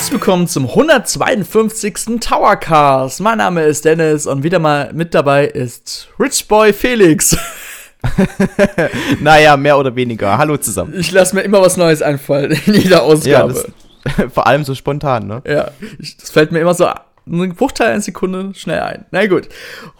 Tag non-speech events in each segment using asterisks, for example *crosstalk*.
Herzlich willkommen zum 152. Towercast. Mein Name ist Dennis und wieder mal mit dabei ist Rich Boy Felix. *laughs* naja, mehr oder weniger. Hallo zusammen. Ich lasse mir immer was Neues einfallen in jeder Ausgabe. Ja, das, *laughs* vor allem so spontan, ne? Ja, ich, das fällt mir immer so einen Bruchteil einer Sekunde schnell ein. Na gut.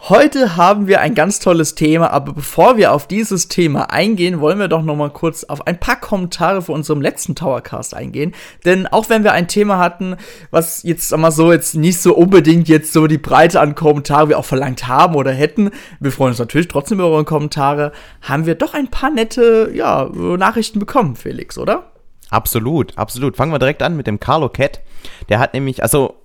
Heute haben wir ein ganz tolles Thema, aber bevor wir auf dieses Thema eingehen, wollen wir doch noch mal kurz auf ein paar Kommentare von unserem letzten Towercast eingehen. Denn auch wenn wir ein Thema hatten, was jetzt mal so jetzt nicht so unbedingt jetzt so die Breite an Kommentare wir auch verlangt haben oder hätten, wir freuen uns natürlich trotzdem über eure Kommentare, haben wir doch ein paar nette ja, Nachrichten bekommen, Felix, oder? Absolut, absolut. Fangen wir direkt an mit dem Carlo Cat. Der hat nämlich, also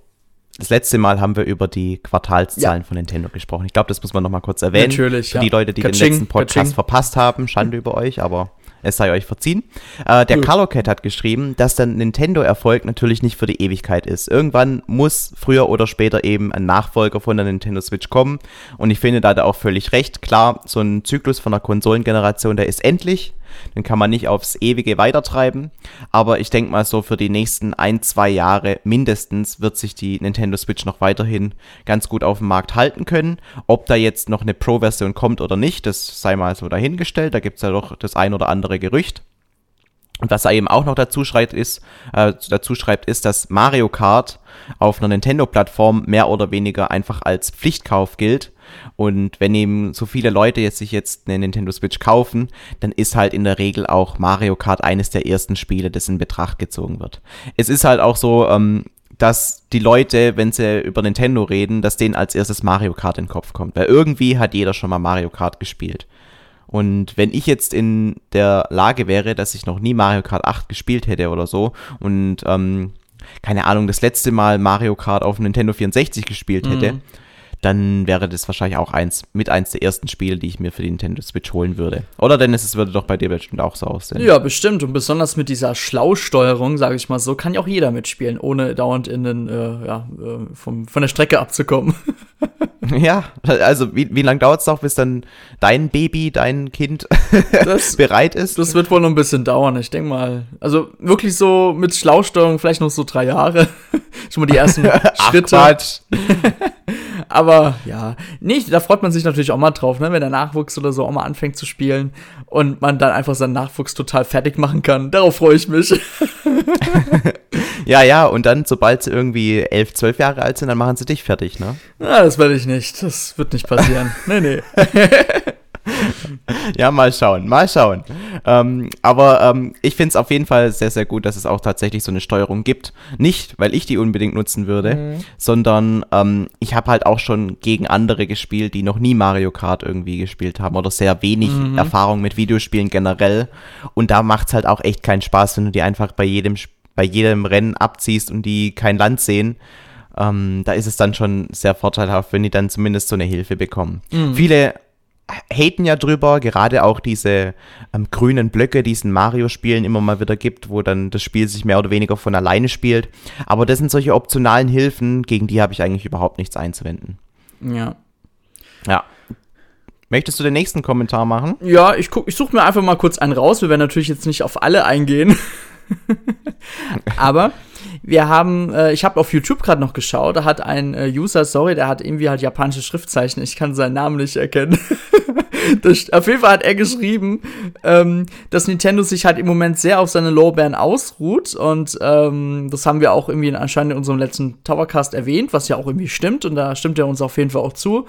das letzte Mal haben wir über die Quartalszahlen ja. von Nintendo gesprochen. Ich glaube, das muss man noch mal kurz erwähnen. Natürlich. Für ja. die Leute, die Kaching, den letzten Podcast Kaching. verpasst haben, Schande über euch, aber es sei euch verziehen. Äh, der Carlo Cat hat geschrieben, dass der Nintendo-Erfolg natürlich nicht für die Ewigkeit ist. Irgendwann muss früher oder später eben ein Nachfolger von der Nintendo Switch kommen. Und ich finde da hat er auch völlig recht. Klar, so ein Zyklus von der Konsolengeneration, der ist endlich. Den kann man nicht aufs Ewige weitertreiben. Aber ich denke mal so für die nächsten ein, zwei Jahre mindestens wird sich die Nintendo Switch noch weiterhin ganz gut auf dem Markt halten können. Ob da jetzt noch eine Pro-Version kommt oder nicht, das sei mal so dahingestellt. Da gibt es ja doch das ein oder andere Gerücht. Und was er eben auch noch dazu schreibt, ist, äh, dazu schreibt, ist, dass Mario Kart auf einer Nintendo-Plattform mehr oder weniger einfach als Pflichtkauf gilt. Und wenn eben so viele Leute jetzt sich jetzt eine Nintendo Switch kaufen, dann ist halt in der Regel auch Mario Kart eines der ersten Spiele, das in Betracht gezogen wird. Es ist halt auch so, ähm, dass die Leute, wenn sie über Nintendo reden, dass denen als erstes Mario Kart in den Kopf kommt. Weil irgendwie hat jeder schon mal Mario Kart gespielt. Und wenn ich jetzt in der Lage wäre, dass ich noch nie Mario Kart 8 gespielt hätte oder so und ähm, keine Ahnung, das letzte Mal Mario Kart auf Nintendo 64 gespielt hätte, mhm dann wäre das wahrscheinlich auch eins, mit eins der ersten Spiele, die ich mir für die Nintendo Switch holen würde. Oder Dennis, es würde doch bei dir bestimmt auch so aussehen. Ja, bestimmt. Und besonders mit dieser Schlausteuerung, sage ich mal so, kann ja auch jeder mitspielen, ohne dauernd in den, äh, ja, äh, vom, von der Strecke abzukommen. *laughs* *laughs* ja, also wie, wie lange dauert es noch, bis dann dein Baby, dein Kind *laughs* das, bereit ist? Das wird wohl noch ein bisschen dauern, ich denke mal. Also wirklich so mit Schlausteuerung vielleicht noch so drei Jahre. *laughs* Schon mal die ersten Schritte. Ach, Aber ja, nicht, da freut man sich natürlich auch mal drauf, ne, wenn der Nachwuchs oder so auch mal anfängt zu spielen und man dann einfach seinen Nachwuchs total fertig machen kann. Darauf freue ich mich. Ja, ja, und dann, sobald sie irgendwie elf, zwölf Jahre alt sind, dann machen sie dich fertig, ne? Ja, das werde ich nicht. Das wird nicht passieren. *laughs* nee, nee. ja, mal schauen, mal schauen. Ähm, aber ähm, ich finde es auf jeden Fall sehr, sehr gut, dass es auch tatsächlich so eine Steuerung gibt. Nicht, weil ich die unbedingt nutzen würde, mhm. sondern ähm, ich habe halt auch schon gegen andere gespielt, die noch nie Mario Kart irgendwie gespielt haben oder sehr wenig mhm. Erfahrung mit Videospielen generell. Und da macht es halt auch echt keinen Spaß, wenn du die einfach bei jedem, bei jedem Rennen abziehst und die kein Land sehen. Ähm, da ist es dann schon sehr vorteilhaft, wenn die dann zumindest so eine Hilfe bekommen. Mhm. Viele haten ja drüber, gerade auch diese ähm, grünen Blöcke, die es in Mario-Spielen immer mal wieder gibt, wo dann das Spiel sich mehr oder weniger von alleine spielt. Aber das sind solche optionalen Hilfen, gegen die habe ich eigentlich überhaupt nichts einzuwenden. Ja. Ja. Möchtest du den nächsten Kommentar machen? Ja, ich, ich suche mir einfach mal kurz einen raus. Wir werden natürlich jetzt nicht auf alle eingehen. *laughs* *laughs* Aber wir haben, äh, ich habe auf YouTube gerade noch geschaut, da hat ein äh, User, sorry, der hat irgendwie halt japanische Schriftzeichen, ich kann seinen Namen nicht erkennen. *laughs* das, auf jeden Fall hat er geschrieben, ähm, dass Nintendo sich halt im Moment sehr auf seine Lorbeeren ausruht und ähm, das haben wir auch irgendwie anscheinend in unserem letzten Towercast erwähnt, was ja auch irgendwie stimmt und da stimmt er uns auf jeden Fall auch zu.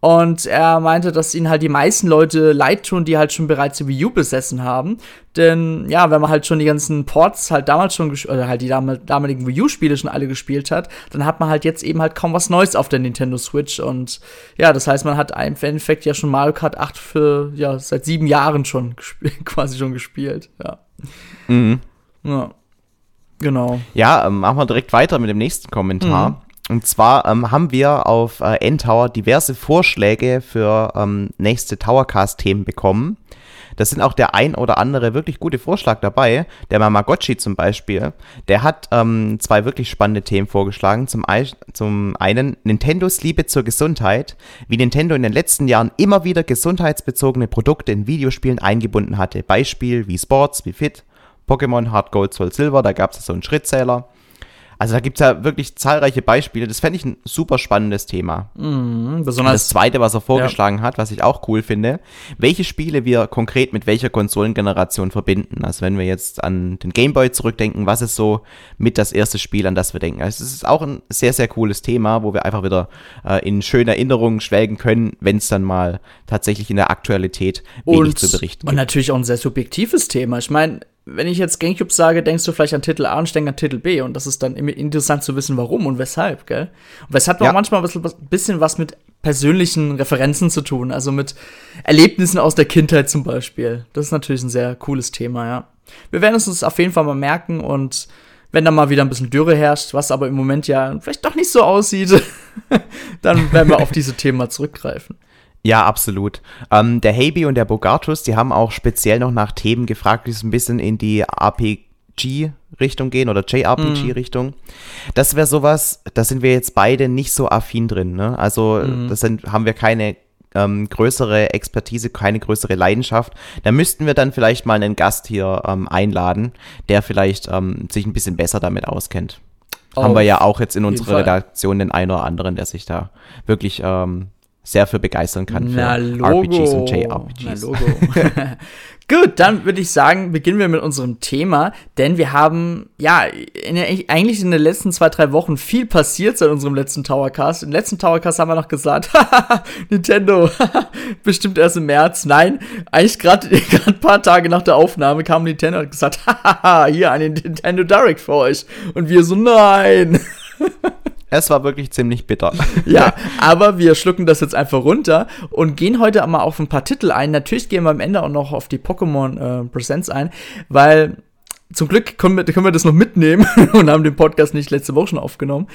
Und er meinte, dass ihn halt die meisten Leute leid tun, die halt schon bereits die Wii U besessen haben. Denn ja, wenn man halt schon die ganzen Ports halt damals schon, oder halt die damaligen Wii U-Spiele schon alle gespielt hat, dann hat man halt jetzt eben halt kaum was Neues auf der Nintendo Switch. Und ja, das heißt, man hat im Endeffekt ja schon Mario Kart 8 für, ja, seit sieben Jahren schon *laughs* quasi schon gespielt. Ja. Mhm. Ja. Genau. Ja, ähm, machen wir direkt weiter mit dem nächsten Kommentar. Mhm. Und zwar ähm, haben wir auf äh, N-Tower diverse Vorschläge für ähm, nächste Towercast-Themen bekommen. Da sind auch der ein oder andere wirklich gute Vorschlag dabei. Der Mamagotchi zum Beispiel, der hat ähm, zwei wirklich spannende Themen vorgeschlagen. Zum, zum einen Nintendos Liebe zur Gesundheit, wie Nintendo in den letzten Jahren immer wieder gesundheitsbezogene Produkte in Videospielen eingebunden hatte. Beispiel wie Sports, wie Fit, Pokémon, Hard Gold, Soul Silver, da gab es so einen Schrittzähler. Also da gibt es ja wirklich zahlreiche Beispiele. Das fände ich ein super spannendes Thema. Mhm, besonders das zweite, was er vorgeschlagen ja. hat, was ich auch cool finde, welche Spiele wir konkret mit welcher Konsolengeneration verbinden. Also wenn wir jetzt an den Gameboy zurückdenken, was ist so mit das erste Spiel, an das wir denken. Also es ist auch ein sehr, sehr cooles Thema, wo wir einfach wieder äh, in schöne Erinnerungen schwelgen können, wenn es dann mal tatsächlich in der Aktualität wenig und, zu berichten gibt. Und natürlich auch ein sehr subjektives Thema. Ich meine, wenn ich jetzt Gamecube sage, denkst du vielleicht an Titel A und ich denke an Titel B. Und das ist dann interessant zu wissen, warum und weshalb, gell? Und es hat ja. auch manchmal ein bisschen was mit persönlichen Referenzen zu tun, also mit Erlebnissen aus der Kindheit zum Beispiel. Das ist natürlich ein sehr cooles Thema, ja. Wir werden es uns auf jeden Fall mal merken und wenn da mal wieder ein bisschen Dürre herrscht, was aber im Moment ja vielleicht doch nicht so aussieht, *laughs* dann werden wir auf *laughs* diese Themen zurückgreifen. Ja, absolut. Ähm, der Haby und der Bogartus, die haben auch speziell noch nach Themen gefragt, die so ein bisschen in die RPG-Richtung gehen oder JRPG-Richtung. Mhm. Das wäre sowas, da sind wir jetzt beide nicht so affin drin. Ne? Also, mhm. das sind, haben wir keine ähm, größere Expertise, keine größere Leidenschaft. Da müssten wir dann vielleicht mal einen Gast hier ähm, einladen, der vielleicht ähm, sich ein bisschen besser damit auskennt. Auf Haben wir ja auch jetzt in unserer Redaktion den einen oder anderen, der sich da wirklich ähm, sehr für begeistern kann für Na, RPGs und JRPGs. Na, Logo. *laughs* Gut, dann würde ich sagen, beginnen wir mit unserem Thema, denn wir haben, ja, in eigentlich in den letzten zwei, drei Wochen viel passiert seit unserem letzten Towercast. Im letzten Towercast haben wir noch gesagt, *laughs* Nintendo, *laughs* bestimmt erst im März. Nein, eigentlich gerade ein paar Tage nach der Aufnahme kam Nintendo und hat gesagt, hier eine Nintendo Direct für euch. Und wir so, nein. Es war wirklich ziemlich bitter. *laughs* ja, aber wir schlucken das jetzt einfach runter und gehen heute mal auf ein paar Titel ein. Natürlich gehen wir am Ende auch noch auf die Pokémon äh, Presents ein, weil zum Glück können wir, können wir das noch mitnehmen *laughs* und haben den Podcast nicht letzte Woche schon aufgenommen.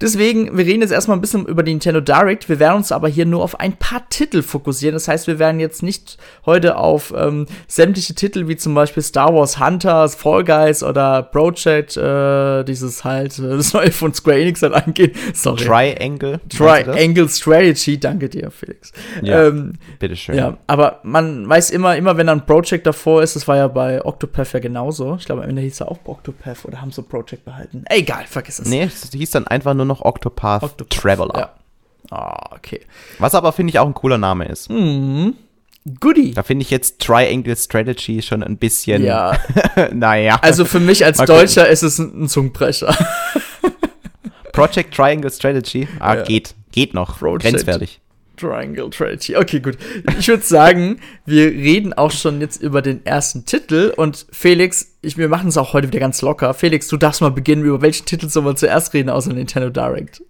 Deswegen, wir reden jetzt erstmal ein bisschen über die Nintendo Direct. Wir werden uns aber hier nur auf ein paar Titel fokussieren. Das heißt, wir werden jetzt nicht heute auf ähm, sämtliche Titel wie zum Beispiel Star Wars Hunters, Fall Guys oder Project, äh, dieses halt, äh, das neue von Square Enix halt eingehen. Sorry. Triangle. Triangle Strategy, danke dir, Felix. Ja, ähm, bitteschön. Ja, aber man weiß immer, immer wenn ein Project davor ist, das war ja bei Octopath ja genauso. Ich glaube, am Ende hieß er auch Octopath oder haben so Project behalten. Egal, vergiss es. Nee, es hieß dann einfach nur noch Octopath, Octopath Traveler. Ja. Ah, oh, okay. Was aber, finde ich, auch ein cooler Name ist. Mhm. Goodie. Da finde ich jetzt Triangle Strategy schon ein bisschen. Ja. *laughs* naja. Also für mich als Deutscher ist es ein, ein Zungenbrecher. Project Triangle Strategy. Ah, ja. geht. Geht noch. Project Grenzwertig. Triangle Strategy. Okay, gut. Ich würde sagen, wir reden auch schon jetzt über den ersten Titel und Felix, ich, wir machen es auch heute wieder ganz locker. Felix, du darfst mal beginnen, über welchen Titel sollen wir zuerst reden, außer Nintendo Direct?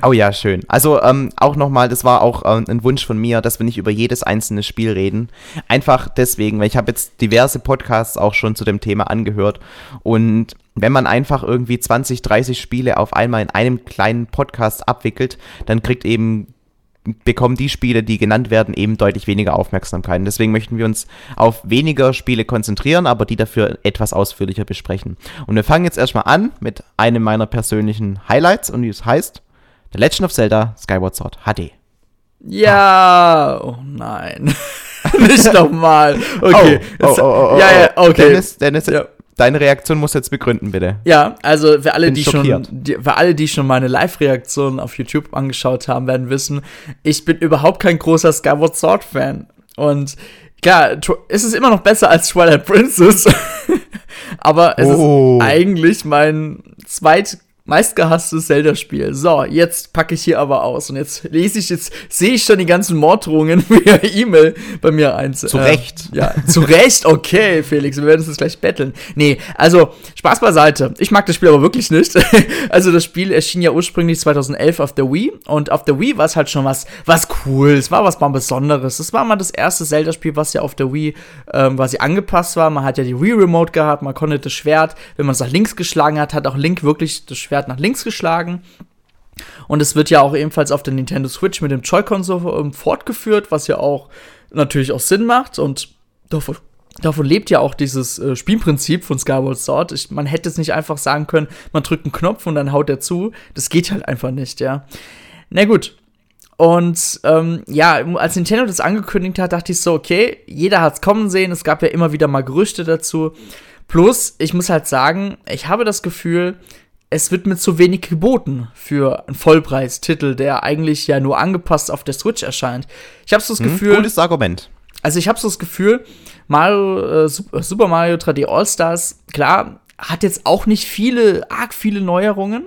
Oh ja, schön. Also ähm, auch nochmal, das war auch ähm, ein Wunsch von mir, dass wir nicht über jedes einzelne Spiel reden. Einfach deswegen, weil ich habe jetzt diverse Podcasts auch schon zu dem Thema angehört und wenn man einfach irgendwie 20, 30 Spiele auf einmal in einem kleinen Podcast abwickelt, dann kriegt eben bekommen die Spiele, die genannt werden, eben deutlich weniger Aufmerksamkeit. Und deswegen möchten wir uns auf weniger Spiele konzentrieren, aber die dafür etwas ausführlicher besprechen. Und wir fangen jetzt erstmal an mit einem meiner persönlichen Highlights und es heißt The Legend of Zelda Skyward Sword HD. Ja, oh nein. *laughs* Nicht nochmal. *laughs* Okay. Oh, oh, oh, oh, ja, ja, okay. Dennis, Dennis ja. Deine Reaktion muss jetzt begründen, bitte. Ja, also für alle, die schon, die, für alle, die schon meine Live-Reaktion auf YouTube angeschaut haben, werden wissen, ich bin überhaupt kein großer Skyward Sword-Fan. Und klar, es ist immer noch besser als Twilight Princess. *laughs* aber es oh. ist eigentlich mein zweit meistgehasstes Zelda-Spiel. So, jetzt packe ich hier aber aus. Und jetzt lese ich, jetzt sehe ich schon die ganzen Morddrohungen *laughs* via E-Mail bei mir eins. Zu äh, Recht. Ja, zu Recht. Okay, Felix, wir werden uns jetzt gleich betteln. Nee, also, Spaß beiseite. Ich mag das Spiel aber wirklich nicht. *laughs* also, das Spiel erschien ja ursprünglich 2011 auf der Wii. Und auf der Wii war es halt schon was, was cool. Es war was mal Besonderes. Es war mal das erste Zelda-Spiel, was ja auf der Wii ähm, quasi angepasst war. Man hat ja die Wii-Remote gehabt. Man konnte das Schwert, wenn man es nach links geschlagen hat, hat auch Link wirklich das Schwert Schwert nach links geschlagen. Und es wird ja auch ebenfalls auf der Nintendo Switch mit dem Joy-Con so ähm, fortgeführt, was ja auch natürlich auch Sinn macht. Und davon, davon lebt ja auch dieses äh, Spielprinzip von Skyward Sword. Ich, man hätte es nicht einfach sagen können, man drückt einen Knopf und dann haut er zu. Das geht halt einfach nicht, ja. Na gut. Und ähm, ja, als Nintendo das angekündigt hat, dachte ich so, okay, jeder hat es kommen sehen. Es gab ja immer wieder mal Gerüchte dazu. Plus, ich muss halt sagen, ich habe das Gefühl, es wird mir zu wenig geboten für einen Vollpreistitel, der eigentlich ja nur angepasst auf der Switch erscheint. Ich habe so das hm, Gefühl. Gutes Argument. Also ich habe so das Gefühl, Mario, äh, Super Mario 3D All-Stars, klar, hat jetzt auch nicht viele, arg viele Neuerungen.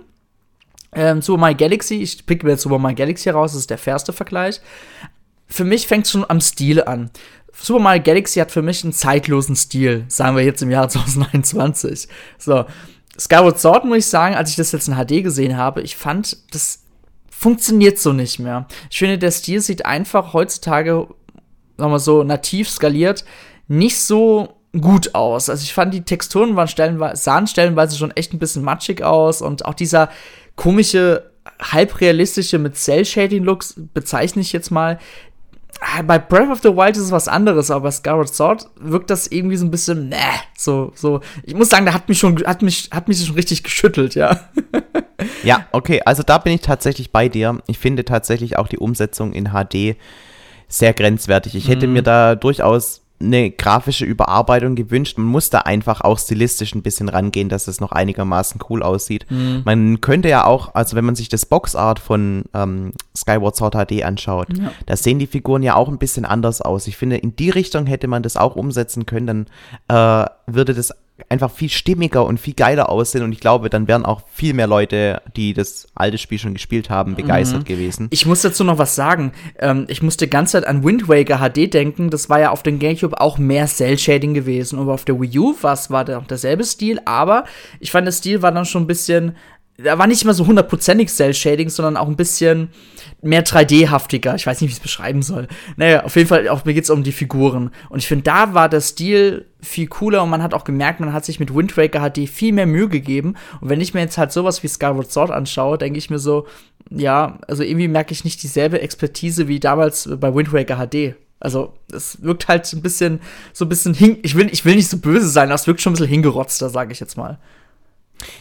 Ähm, Super Mario Galaxy, ich pick mir jetzt Super Mario Galaxy raus, das ist der fairste Vergleich. Für mich fängt es schon am Stil an. Super Mario Galaxy hat für mich einen zeitlosen Stil, sagen wir jetzt im Jahr *laughs* 2021. So, Skyward Sword muss ich sagen, als ich das jetzt in HD gesehen habe, ich fand, das funktioniert so nicht mehr. Ich finde, der Stil sieht einfach heutzutage, sagen wir so, nativ skaliert, nicht so gut aus. Also ich fand, die Texturen waren stellenweise, sahen stellenweise schon echt ein bisschen matschig aus und auch dieser komische, halbrealistische mit Cell-Shading-Looks, bezeichne ich jetzt mal, bei Breath of the Wild ist es was anderes, aber bei Skyward Sword wirkt das irgendwie so ein bisschen, ne, so, so. Ich muss sagen, da hat mich schon, hat mich, hat mich schon richtig geschüttelt, ja. *laughs* ja, okay, also da bin ich tatsächlich bei dir. Ich finde tatsächlich auch die Umsetzung in HD sehr grenzwertig. Ich hätte mhm. mir da durchaus eine grafische Überarbeitung gewünscht. Man muss da einfach auch stilistisch ein bisschen rangehen, dass es noch einigermaßen cool aussieht. Mhm. Man könnte ja auch, also wenn man sich das Boxart von ähm, Skyward Sword HD anschaut, ja. da sehen die Figuren ja auch ein bisschen anders aus. Ich finde, in die Richtung hätte man das auch umsetzen können, dann äh, würde das einfach viel stimmiger und viel geiler aussehen und ich glaube, dann wären auch viel mehr Leute, die das alte Spiel schon gespielt haben, begeistert mhm. gewesen. Ich muss dazu noch was sagen. Ähm, ich musste die ganze Zeit an Wind Waker HD denken. Das war ja auf dem GameCube auch mehr Cell-Shading gewesen. Und auf der Wii U war der auch derselbe Stil, aber ich fand, der Stil war dann schon ein bisschen da war nicht immer so hundertprozentig Cell-Shading, sondern auch ein bisschen mehr 3D-haftiger. Ich weiß nicht, wie ich es beschreiben soll. Naja, auf jeden Fall, auch mir geht es um die Figuren. Und ich finde, da war der Stil viel cooler und man hat auch gemerkt, man hat sich mit Wind Waker HD viel mehr Mühe gegeben. Und wenn ich mir jetzt halt sowas wie Skyward Sword anschaue, denke ich mir so, ja, also irgendwie merke ich nicht dieselbe Expertise wie damals bei Wind Waker HD. Also, es wirkt halt ein bisschen, so ein bisschen hin, ich will, ich will nicht so böse sein, das wirkt schon ein bisschen hingerotzter, sage ich jetzt mal.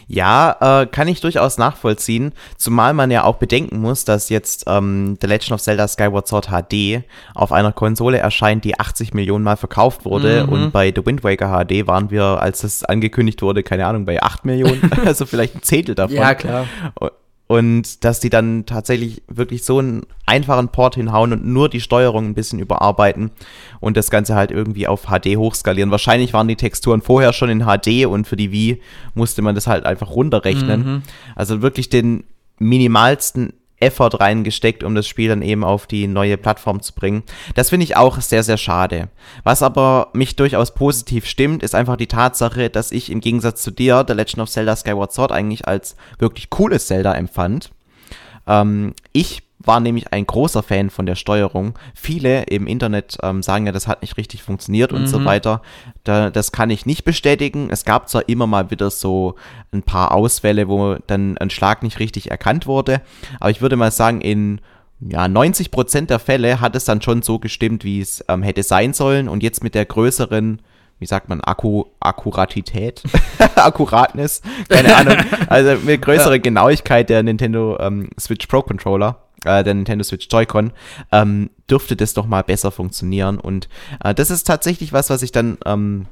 Ja, äh, kann ich durchaus nachvollziehen, zumal man ja auch bedenken muss, dass jetzt ähm, The Legend of Zelda Skyward Sword HD auf einer Konsole erscheint, die 80 Millionen Mal verkauft wurde mhm. und bei The Wind Waker HD waren wir, als es angekündigt wurde, keine Ahnung, bei 8 Millionen, *laughs* also vielleicht ein Zehntel davon. Ja, klar. Und dass die dann tatsächlich wirklich so einen einfachen Port hinhauen und nur die Steuerung ein bisschen überarbeiten und das Ganze halt irgendwie auf HD hochskalieren. Wahrscheinlich waren die Texturen vorher schon in HD und für die Wii musste man das halt einfach runterrechnen. Mhm. Also wirklich den minimalsten Effort reingesteckt, um das Spiel dann eben auf die neue Plattform zu bringen. Das finde ich auch sehr, sehr schade. Was aber mich durchaus positiv stimmt, ist einfach die Tatsache, dass ich im Gegensatz zu dir The Legend of Zelda Skyward Sword eigentlich als wirklich cooles Zelda empfand. Ähm, ich war nämlich ein großer Fan von der Steuerung. Viele im Internet ähm, sagen ja, das hat nicht richtig funktioniert mhm. und so mhm. weiter. Da, das kann ich nicht bestätigen. Es gab zwar immer mal wieder so ein paar Ausfälle, wo dann ein Schlag nicht richtig erkannt wurde, aber ich würde mal sagen, in ja, 90 Prozent der Fälle hat es dann schon so gestimmt, wie es ähm, hätte sein sollen. Und jetzt mit der größeren wie sagt man, Akku, Akkuratität, *laughs* Akkuratness, keine Ahnung, *laughs* also mit größerer Genauigkeit der Nintendo ähm, Switch Pro Controller äh, der Nintendo Switch Joy-Con, ähm, dürfte das doch mal besser funktionieren. Und äh, das ist tatsächlich was, was ich dann ähm,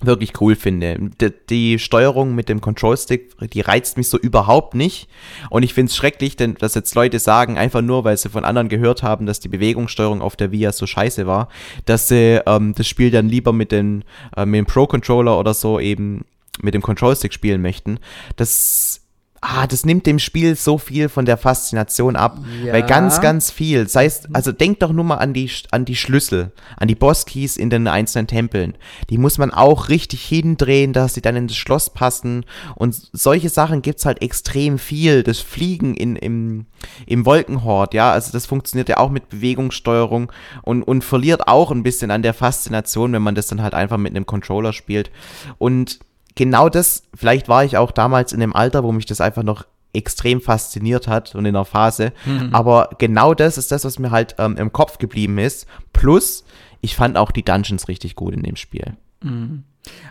wirklich cool finde. Die, die, Steuerung mit dem Control-Stick, die reizt mich so überhaupt nicht. Und ich finde es schrecklich, denn dass jetzt Leute sagen, einfach nur, weil sie von anderen gehört haben, dass die Bewegungssteuerung auf der Via so scheiße war, dass sie ähm, das Spiel dann lieber mit, den, äh, mit dem Pro-Controller oder so eben mit dem Control-Stick spielen möchten. Das ah, das nimmt dem Spiel so viel von der Faszination ab. Ja. Weil ganz, ganz viel. Sei es, also denk doch nur mal an die, an die Schlüssel, an die Bosskeys in den einzelnen Tempeln. Die muss man auch richtig hindrehen, dass sie dann in das Schloss passen. Und solche Sachen gibt's halt extrem viel. Das Fliegen in, im, im Wolkenhort, ja, also das funktioniert ja auch mit Bewegungssteuerung und, und verliert auch ein bisschen an der Faszination, wenn man das dann halt einfach mit einem Controller spielt. Und genau das, vielleicht war ich auch damals in dem Alter, wo mich das einfach noch extrem fasziniert hat und in der Phase. Mhm. Aber genau das ist das, was mir halt ähm, im Kopf geblieben ist. Plus, ich fand auch die Dungeons richtig gut in dem Spiel. Mhm.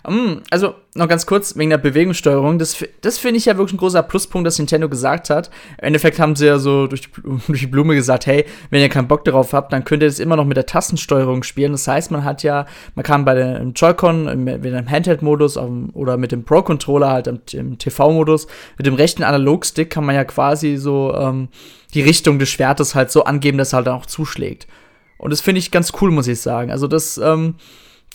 Mm, also, noch ganz kurz wegen der Bewegungssteuerung. Das, das finde ich ja wirklich ein großer Pluspunkt, dass Nintendo gesagt hat. Im Endeffekt haben sie ja so durch die, *laughs* durch die Blume gesagt: hey, wenn ihr keinen Bock darauf habt, dann könnt ihr das immer noch mit der Tastensteuerung spielen. Das heißt, man hat ja, man kann bei dem Joy-Con mit dem Handheld-Modus oder mit dem Pro-Controller halt im, im TV-Modus, mit dem rechten Analogstick kann man ja quasi so ähm, die Richtung des Schwertes halt so angeben, dass er halt auch zuschlägt. Und das finde ich ganz cool, muss ich sagen. Also, das, ähm,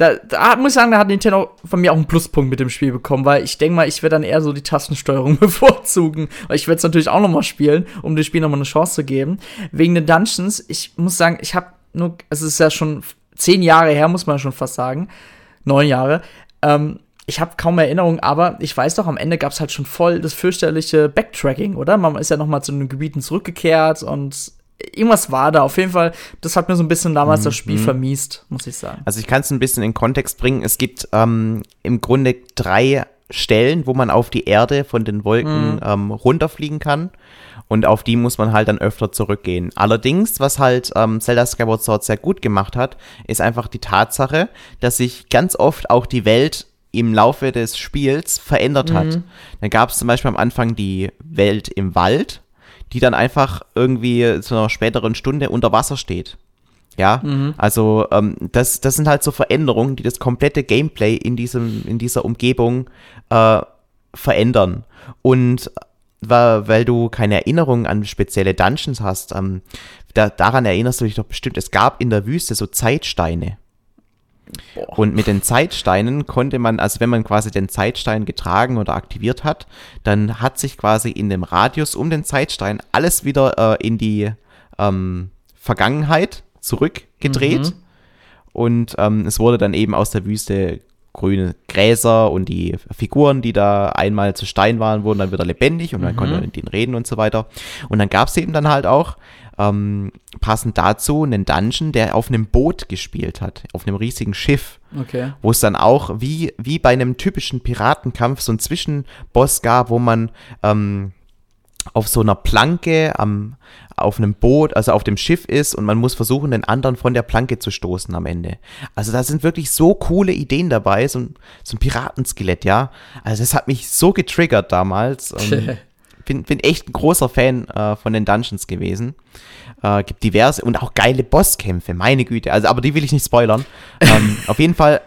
da, da muss ich sagen, da hat Nintendo von mir auch einen Pluspunkt mit dem Spiel bekommen, weil ich denke mal, ich werde dann eher so die Tastensteuerung *laughs* bevorzugen. Weil ich werde es natürlich auch noch mal spielen, um dem Spiel noch mal eine Chance zu geben. Wegen den Dungeons, ich muss sagen, ich habe nur, es ist ja schon zehn Jahre her, muss man schon fast sagen, neun Jahre. Ähm, ich habe kaum Erinnerungen, aber ich weiß doch, am Ende gab es halt schon voll das fürchterliche Backtracking, oder? Man ist ja noch mal zu den Gebieten zurückgekehrt und irgendwas war da. Auf jeden Fall, das hat mir so ein bisschen damals mhm. das Spiel mhm. vermiest, muss ich sagen. Also ich kann es ein bisschen in Kontext bringen. Es gibt ähm, im Grunde drei Stellen, wo man auf die Erde von den Wolken mhm. ähm, runterfliegen kann. Und auf die muss man halt dann öfter zurückgehen. Allerdings, was halt ähm, Zelda Skyward Sword sehr gut gemacht hat, ist einfach die Tatsache, dass sich ganz oft auch die Welt im Laufe des Spiels verändert mhm. hat. Da gab es zum Beispiel am Anfang die Welt im Wald die dann einfach irgendwie zu einer späteren Stunde unter Wasser steht. Ja, mhm. also ähm, das, das sind halt so Veränderungen, die das komplette Gameplay in, diesem, in dieser Umgebung äh, verändern. Und weil, weil du keine Erinnerungen an spezielle Dungeons hast, ähm, da, daran erinnerst du dich doch bestimmt, es gab in der Wüste so Zeitsteine. Boah. Und mit den Zeitsteinen konnte man, also wenn man quasi den Zeitstein getragen oder aktiviert hat, dann hat sich quasi in dem Radius um den Zeitstein alles wieder äh, in die ähm, Vergangenheit zurückgedreht. Mhm. Und ähm, es wurde dann eben aus der Wüste grüne Gräser und die Figuren, die da einmal zu Stein waren, wurden dann wieder lebendig und man mhm. konnte mit denen reden und so weiter. Und dann gab es eben dann halt auch ähm, passend dazu einen Dungeon, der auf einem Boot gespielt hat, auf einem riesigen Schiff. Okay. Wo es dann auch wie, wie bei einem typischen Piratenkampf so einen Zwischenboss gab, wo man ähm, auf so einer Planke am, auf einem Boot, also auf dem Schiff ist und man muss versuchen, den anderen von der Planke zu stoßen am Ende. Also da sind wirklich so coole Ideen dabei, so ein, so ein Piratenskelett, ja. Also das hat mich so getriggert damals. *laughs* bin, bin echt ein großer Fan äh, von den Dungeons gewesen. Äh, gibt diverse und auch geile Bosskämpfe, meine Güte. Also, aber die will ich nicht spoilern. ähm, *laughs* auf jeden Fall,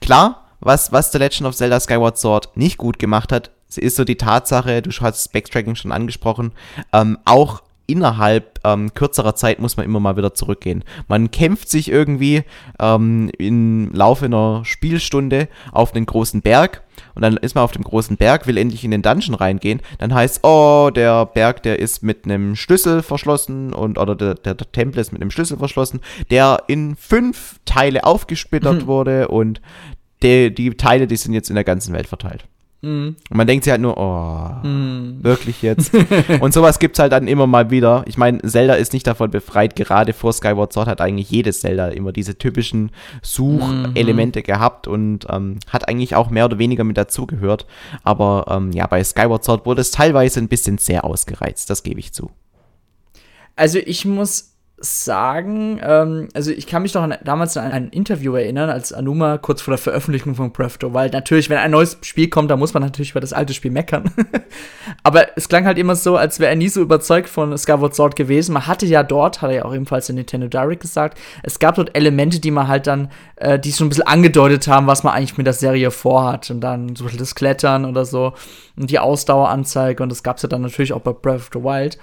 klar, was, was The Legend of Zelda Skyward Sword nicht gut gemacht hat, ist so die Tatsache, du hast Backtracking schon angesprochen, ähm, auch innerhalb ähm, kürzerer Zeit muss man immer mal wieder zurückgehen. Man kämpft sich irgendwie ähm, im Laufe einer Spielstunde auf einen großen Berg und dann ist man auf dem großen Berg, will endlich in den Dungeon reingehen. Dann heißt, oh, der Berg, der ist mit einem Schlüssel verschlossen und oder der, der, der Tempel ist mit einem Schlüssel verschlossen, der in fünf Teile aufgesplittert mhm. wurde und die, die Teile, die sind jetzt in der ganzen Welt verteilt. Mhm. Und man denkt sich halt nur, oh, mhm. wirklich jetzt. *laughs* und sowas gibt es halt dann immer mal wieder. Ich meine, Zelda ist nicht davon befreit. Gerade vor Skyward Sword hat eigentlich jedes Zelda immer diese typischen Suchelemente mhm. gehabt und ähm, hat eigentlich auch mehr oder weniger mit dazugehört. Aber ähm, ja, bei Skyward Sword wurde es teilweise ein bisschen sehr ausgereizt. Das gebe ich zu. Also ich muss sagen, ähm, also ich kann mich noch an, damals an ein Interview erinnern, als Anuma kurz vor der Veröffentlichung von Breath of the Wild, natürlich, wenn ein neues Spiel kommt, dann muss man natürlich über das alte Spiel meckern. *laughs* Aber es klang halt immer so, als wäre er nie so überzeugt von Skyward Sword gewesen. Man hatte ja dort, hat er ja auch ebenfalls in Nintendo Direct gesagt, es gab dort Elemente, die man halt dann, äh, die schon ein bisschen angedeutet haben, was man eigentlich mit der Serie vorhat. Und dann so das Klettern oder so und die Ausdaueranzeige und das gab es ja dann natürlich auch bei Breath of the Wild.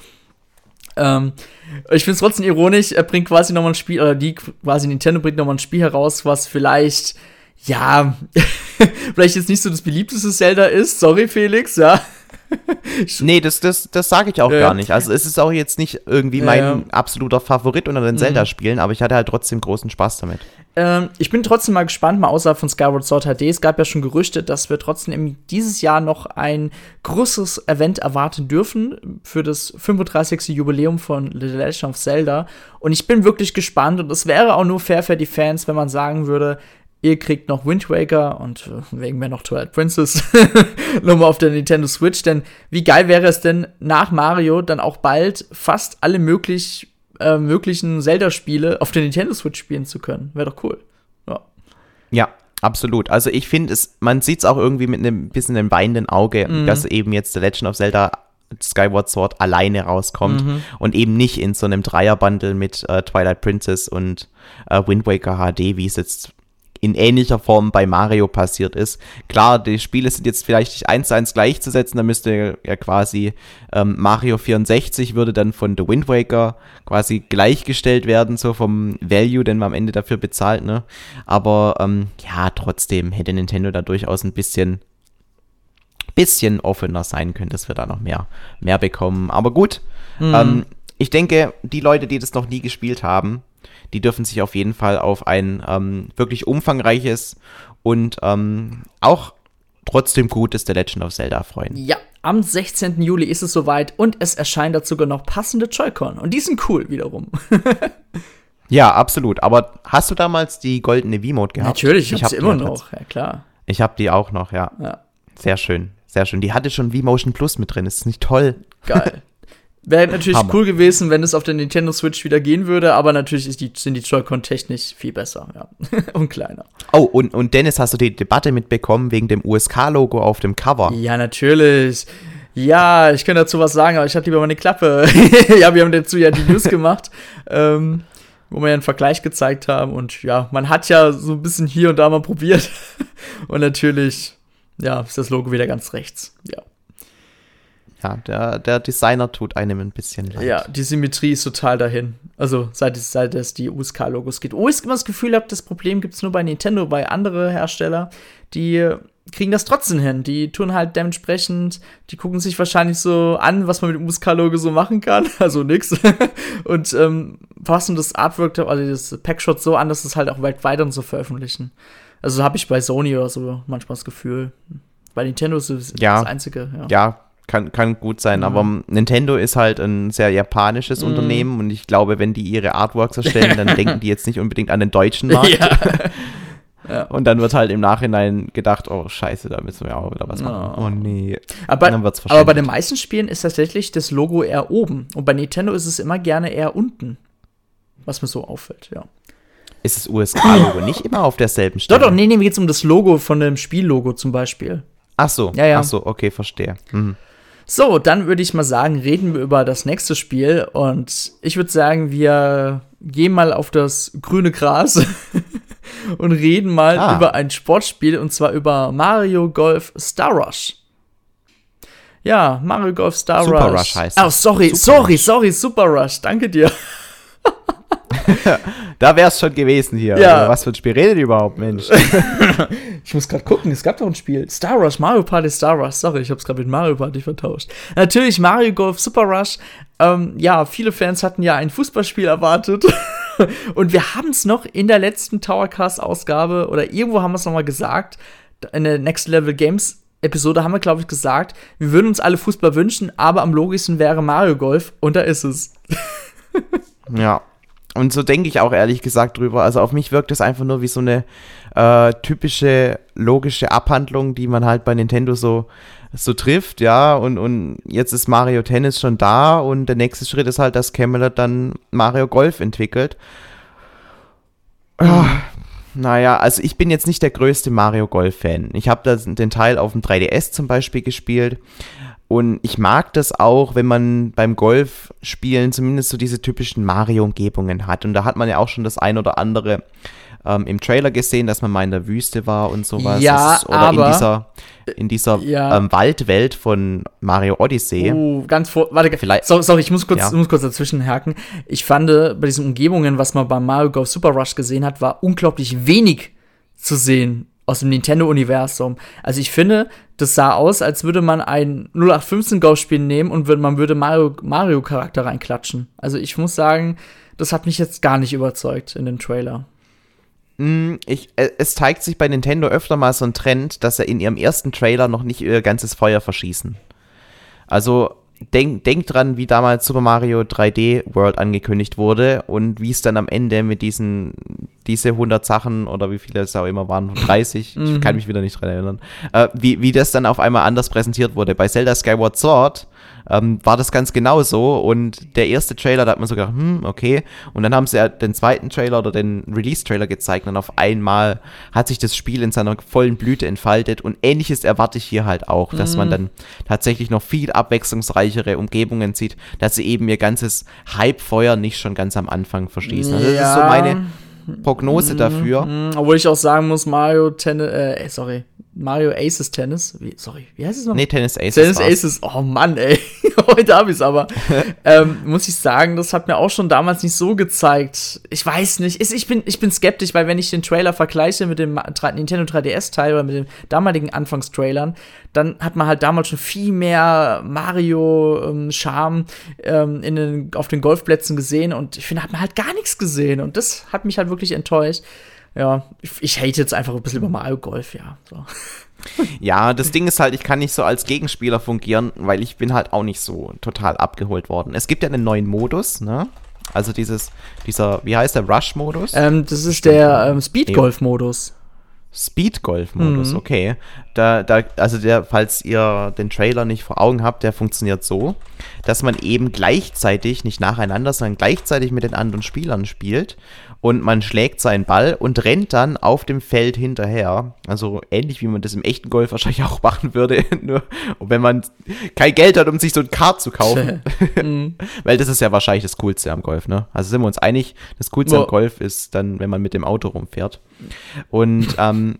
Ähm, ich finde es trotzdem ironisch, er bringt quasi nochmal ein Spiel, oder die quasi Nintendo bringt nochmal ein Spiel heraus, was vielleicht, ja, *laughs* vielleicht jetzt nicht so das beliebteste Zelda ist. Sorry, Felix, ja. *laughs* nee, das, das, das sage ich auch ja. gar nicht. Also es ist auch jetzt nicht irgendwie mein ja. absoluter Favorit unter den mhm. Zelda-Spielen, aber ich hatte halt trotzdem großen Spaß damit. Ähm, ich bin trotzdem mal gespannt, mal außerhalb von Skyward Sword HD. Es gab ja schon Gerüchte, dass wir trotzdem dieses Jahr noch ein größeres Event erwarten dürfen für das 35. Jubiläum von The Legend of Zelda. Und ich bin wirklich gespannt und es wäre auch nur fair für die Fans, wenn man sagen würde, ihr kriegt noch Wind Waker und äh, wegen mir noch Twilight Princess *laughs* nochmal auf der Nintendo Switch. Denn wie geil wäre es denn nach Mario dann auch bald fast alle möglich äh, möglichen Zelda-Spiele auf der Nintendo Switch spielen zu können. Wäre doch cool. Ja. Ja, Absolut. Also ich finde es, man sieht es auch irgendwie mit einem bisschen einem weinenden Auge, mhm. dass eben jetzt The Legend of Zelda Skyward Sword alleine rauskommt mhm. und eben nicht in so einem Dreierbundle mit äh, Twilight Princess und äh, Wind Waker HD, wie es jetzt in ähnlicher Form bei Mario passiert ist. Klar, die Spiele sind jetzt vielleicht nicht eins zu eins gleichzusetzen, da müsste ja quasi ähm, Mario 64 würde dann von The Wind Waker quasi gleichgestellt werden, so vom Value, den man am Ende dafür bezahlt, ne? Aber ähm, ja, trotzdem hätte Nintendo da durchaus ein bisschen bisschen offener sein können, dass wir da noch mehr, mehr bekommen. Aber gut, mhm. ähm, ich denke, die Leute, die das noch nie gespielt haben, die dürfen sich auf jeden Fall auf ein ähm, wirklich umfangreiches und ähm, auch trotzdem gutes The Legend of Zelda freuen. Ja, am 16. Juli ist es soweit und es erscheint dazu sogar noch passende Joy-Con. Und die sind cool wiederum. *laughs* ja, absolut. Aber hast du damals die goldene V-Mode gehabt? Natürlich, ich habe sie immer noch, ja klar. Ich habe die auch noch, ja. ja. Sehr schön, sehr schön. Die hatte schon V-Motion Plus mit drin. Ist nicht toll? Geil. *laughs* Wäre natürlich Hammer. cool gewesen, wenn es auf der Nintendo Switch wieder gehen würde, aber natürlich die, sind die Joy-Con technisch viel besser, ja. *laughs* und kleiner. Oh, und, und Dennis, hast du die Debatte mitbekommen wegen dem USK-Logo auf dem Cover? Ja, natürlich. Ja, ich könnte dazu was sagen, aber ich hatte lieber meine Klappe. *laughs* ja, wir haben dazu ja die News *laughs* gemacht, ähm, wo wir ja einen Vergleich gezeigt haben. Und ja, man hat ja so ein bisschen hier und da mal probiert. und natürlich, ja, ist das Logo wieder ganz rechts. Ja. Ja, der, der Designer tut einem ein bisschen leid. Ja, die Symmetrie ist total dahin. Also seit es, seit es die USK-Logos gibt. Wo ich immer das Gefühl habe, das Problem gibt es nur bei Nintendo, bei anderen Hersteller, die kriegen das trotzdem hin. Die tun halt dementsprechend, die gucken sich wahrscheinlich so an, was man mit dem USK-Logo so machen kann. *laughs* Also nix. *laughs* und ähm, passen das Artwork, also das Packshot so an, dass es halt auch weltweit und so veröffentlichen. Also habe ich bei Sony oder so manchmal das Gefühl. Bei Nintendo ist das ja, das Einzige. Ja, ja kann, kann gut sein, mhm. aber Nintendo ist halt ein sehr japanisches mhm. Unternehmen und ich glaube, wenn die ihre Artworks erstellen, dann *laughs* denken die jetzt nicht unbedingt an den deutschen Markt. Ja. *laughs* ja. Und dann wird halt im Nachhinein gedacht, oh scheiße, da müssen wir auch wieder was machen. Oh, oh nee. Aber, aber bei den meisten Spielen ist tatsächlich das Logo eher oben und bei Nintendo ist es immer gerne eher unten, was mir so auffällt, ja. Ist das USK-Logo *laughs* nicht immer auf derselben Stelle? Doch, doch, nee, nee, mir geht's um das Logo von dem Spiellogo zum Beispiel. Ach so, ja, ja. ach so, okay, verstehe. Mhm. So, dann würde ich mal sagen, reden wir über das nächste Spiel. Und ich würde sagen, wir gehen mal auf das grüne Gras *laughs* und reden mal ah. über ein Sportspiel und zwar über Mario Golf Star Rush. Ja, Mario Golf Star Super Rush. Rush heißt Oh, sorry, Super sorry, Rush. sorry, Super Rush. Danke dir. *laughs* da wäre es schon gewesen hier. Ja. was für ein Spiel redet ihr überhaupt, Mensch? *laughs* ich muss gerade gucken, es gab doch ein Spiel. Star Rush, Mario Party Star Rush. Sorry, ich habe es gerade mit Mario Party vertauscht. Natürlich Mario Golf Super Rush. Ähm, ja, viele Fans hatten ja ein Fußballspiel erwartet. *laughs* Und wir haben es noch in der letzten Towercast-Ausgabe oder irgendwo haben wir es nochmal gesagt. In der Next Level Games Episode haben wir, glaube ich, gesagt, wir würden uns alle Fußball wünschen, aber am logischsten wäre Mario Golf und da ist es. ja, und so denke ich auch ehrlich gesagt drüber. Also auf mich wirkt es einfach nur wie so eine äh, typische logische Abhandlung, die man halt bei Nintendo so, so trifft, ja. Und, und jetzt ist Mario Tennis schon da und der nächste Schritt ist halt, dass Camelot dann Mario Golf entwickelt. Oh, naja, also ich bin jetzt nicht der größte Mario Golf-Fan. Ich habe den Teil auf dem 3DS zum Beispiel gespielt. Und ich mag das auch, wenn man beim Golfspielen zumindest so diese typischen Mario-Umgebungen hat. Und da hat man ja auch schon das ein oder andere ähm, im Trailer gesehen, dass man mal in der Wüste war und sowas. Ja, ist, oder aber, in dieser, in dieser ja. ähm, Waldwelt von Mario Odyssey. Uh, ganz vor, warte, Vielleicht, so, sorry, ich muss kurz, ja. muss kurz dazwischen haken. Ich fand, bei diesen Umgebungen, was man beim Mario Golf Super Rush gesehen hat, war unglaublich wenig zu sehen aus dem Nintendo-Universum. Also ich finde, das sah aus, als würde man ein 0815-Golfspiel nehmen und man würde Mario-Charakter Mario reinklatschen. Also ich muss sagen, das hat mich jetzt gar nicht überzeugt in den Trailer. Mm, ich, äh, es zeigt sich bei Nintendo öfter mal so ein Trend, dass er in ihrem ersten Trailer noch nicht ihr ganzes Feuer verschießen. Also denk, denk dran, wie damals Super Mario 3D World angekündigt wurde und wie es dann am Ende mit diesen, diese 100 Sachen oder wie viele es auch immer waren, *laughs* 30, ich kann mhm. mich wieder nicht dran erinnern, äh, wie, wie das dann auf einmal anders präsentiert wurde. Bei Zelda Skyward Sword ähm, war das ganz genau so. Und der erste Trailer, da hat man so gedacht, hm, okay. Und dann haben sie ja den zweiten Trailer oder den Release-Trailer gezeigt und auf einmal hat sich das Spiel in seiner vollen Blüte entfaltet. Und ähnliches erwarte ich hier halt auch, dass mhm. man dann tatsächlich noch viel abwechslungsreichere Umgebungen sieht, dass sie eben ihr ganzes Hype-Feuer nicht schon ganz am Anfang verschließen. Also das ist so meine Prognose mhm, dafür. Mhm. Obwohl ich auch sagen muss, Mario Tennis, äh, sorry, Mario Aces Tennis. Wie, sorry, wie heißt es noch? Nee, Tennis Aces. Tennis war's. Aces, oh Mann, ey. *laughs* Heute habe ich es aber. *laughs* ähm, muss ich sagen, das hat mir auch schon damals nicht so gezeigt. Ich weiß nicht. Ich bin, ich bin skeptisch, weil wenn ich den Trailer vergleiche mit dem Nintendo 3DS-Teil oder mit den damaligen Anfangstrailern, dann hat man halt damals schon viel mehr Mario-Charme ähm, in den, auf den Golfplätzen gesehen und ich finde, hat man halt gar nichts gesehen und das hat mich halt wirklich enttäuscht ja, ich, ich hate jetzt einfach ein bisschen über Mario Golf, ja. So. Ja, das Ding ist halt, ich kann nicht so als Gegenspieler fungieren, weil ich bin halt auch nicht so total abgeholt worden. Es gibt ja einen neuen Modus, ne? Also dieses, dieser, wie heißt der, Rush-Modus? Ähm, das ist der ähm, Speed-Golf-Modus. Speed-Golf-Modus, mhm. okay. Da, da, also der, falls ihr den Trailer nicht vor Augen habt, der funktioniert so, dass man eben gleichzeitig, nicht nacheinander, sondern gleichzeitig mit den anderen Spielern spielt und man schlägt seinen Ball und rennt dann auf dem Feld hinterher. Also ähnlich wie man das im echten Golf wahrscheinlich *laughs* auch machen würde, *laughs* nur wenn man kein Geld hat, um sich so ein Kart zu kaufen. *laughs* Mhm. Weil das ist ja wahrscheinlich das Coolste am Golf, ne? Also sind wir uns einig, das Coolste Boah. am Golf ist dann, wenn man mit dem Auto rumfährt. Und ähm,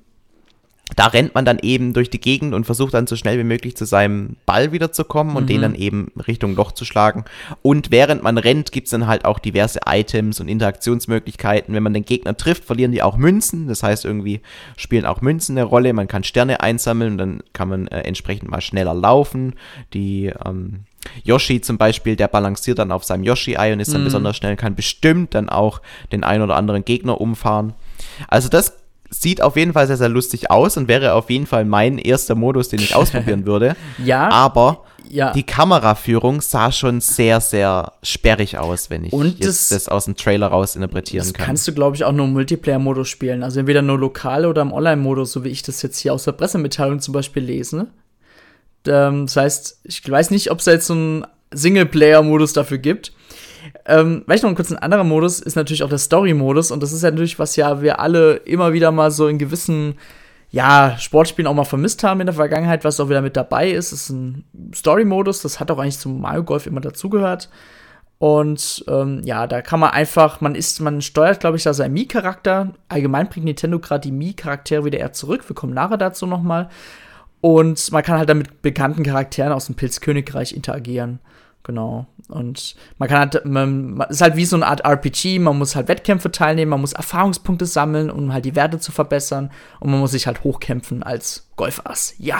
da rennt man dann eben durch die Gegend und versucht dann so schnell wie möglich zu seinem Ball wiederzukommen und mhm. den dann eben Richtung Loch zu schlagen. Und während man rennt, gibt es dann halt auch diverse Items und Interaktionsmöglichkeiten. Wenn man den Gegner trifft, verlieren die auch Münzen. Das heißt, irgendwie spielen auch Münzen eine Rolle. Man kann Sterne einsammeln und dann kann man äh, entsprechend mal schneller laufen. Die ähm, Yoshi zum Beispiel, der balanciert dann auf seinem Yoshi-Ei und ist dann mhm. besonders schnell, kann bestimmt dann auch den ein oder anderen Gegner umfahren. Also das sieht auf jeden Fall sehr, sehr lustig aus und wäre auf jeden Fall mein erster Modus, den ich ausprobieren *laughs* würde. ja. Aber ja. die Kameraführung sah schon sehr, sehr sperrig aus, wenn ich und das, das, aus dem Trailer raus interpretieren das kann. kannst du, glaube ich, auch nur im Multiplayer-Modus spielen. Also entweder nur lokal oder im Online-Modus, so wie ich das jetzt hier aus der Pressemitteilung zum Beispiel lese. Ähm, das heißt, ich weiß nicht, ob es jetzt so einen Singleplayer-Modus dafür gibt. Ähm, vielleicht noch kurz ein anderer Modus ist natürlich auch der Story-Modus und das ist ja natürlich, was ja wir alle immer wieder mal so in gewissen ja, Sportspielen auch mal vermisst haben in der Vergangenheit, was auch wieder mit dabei ist. Ist ein Story-Modus, das hat auch eigentlich zum Mario Golf immer dazugehört. Und ähm, ja, da kann man einfach, man ist, man steuert, glaube ich, da seinen Mii-Charakter. Allgemein bringt Nintendo gerade die Mii-Charaktere wieder eher zurück. Wir kommen nachher dazu nochmal. Und man kann halt dann mit bekannten Charakteren aus dem Pilzkönigreich interagieren. Genau. Und man kann halt, man, ist halt wie so eine Art RPG, man muss halt Wettkämpfe teilnehmen, man muss Erfahrungspunkte sammeln, um halt die Werte zu verbessern und man muss sich halt hochkämpfen als Golfass. Ja.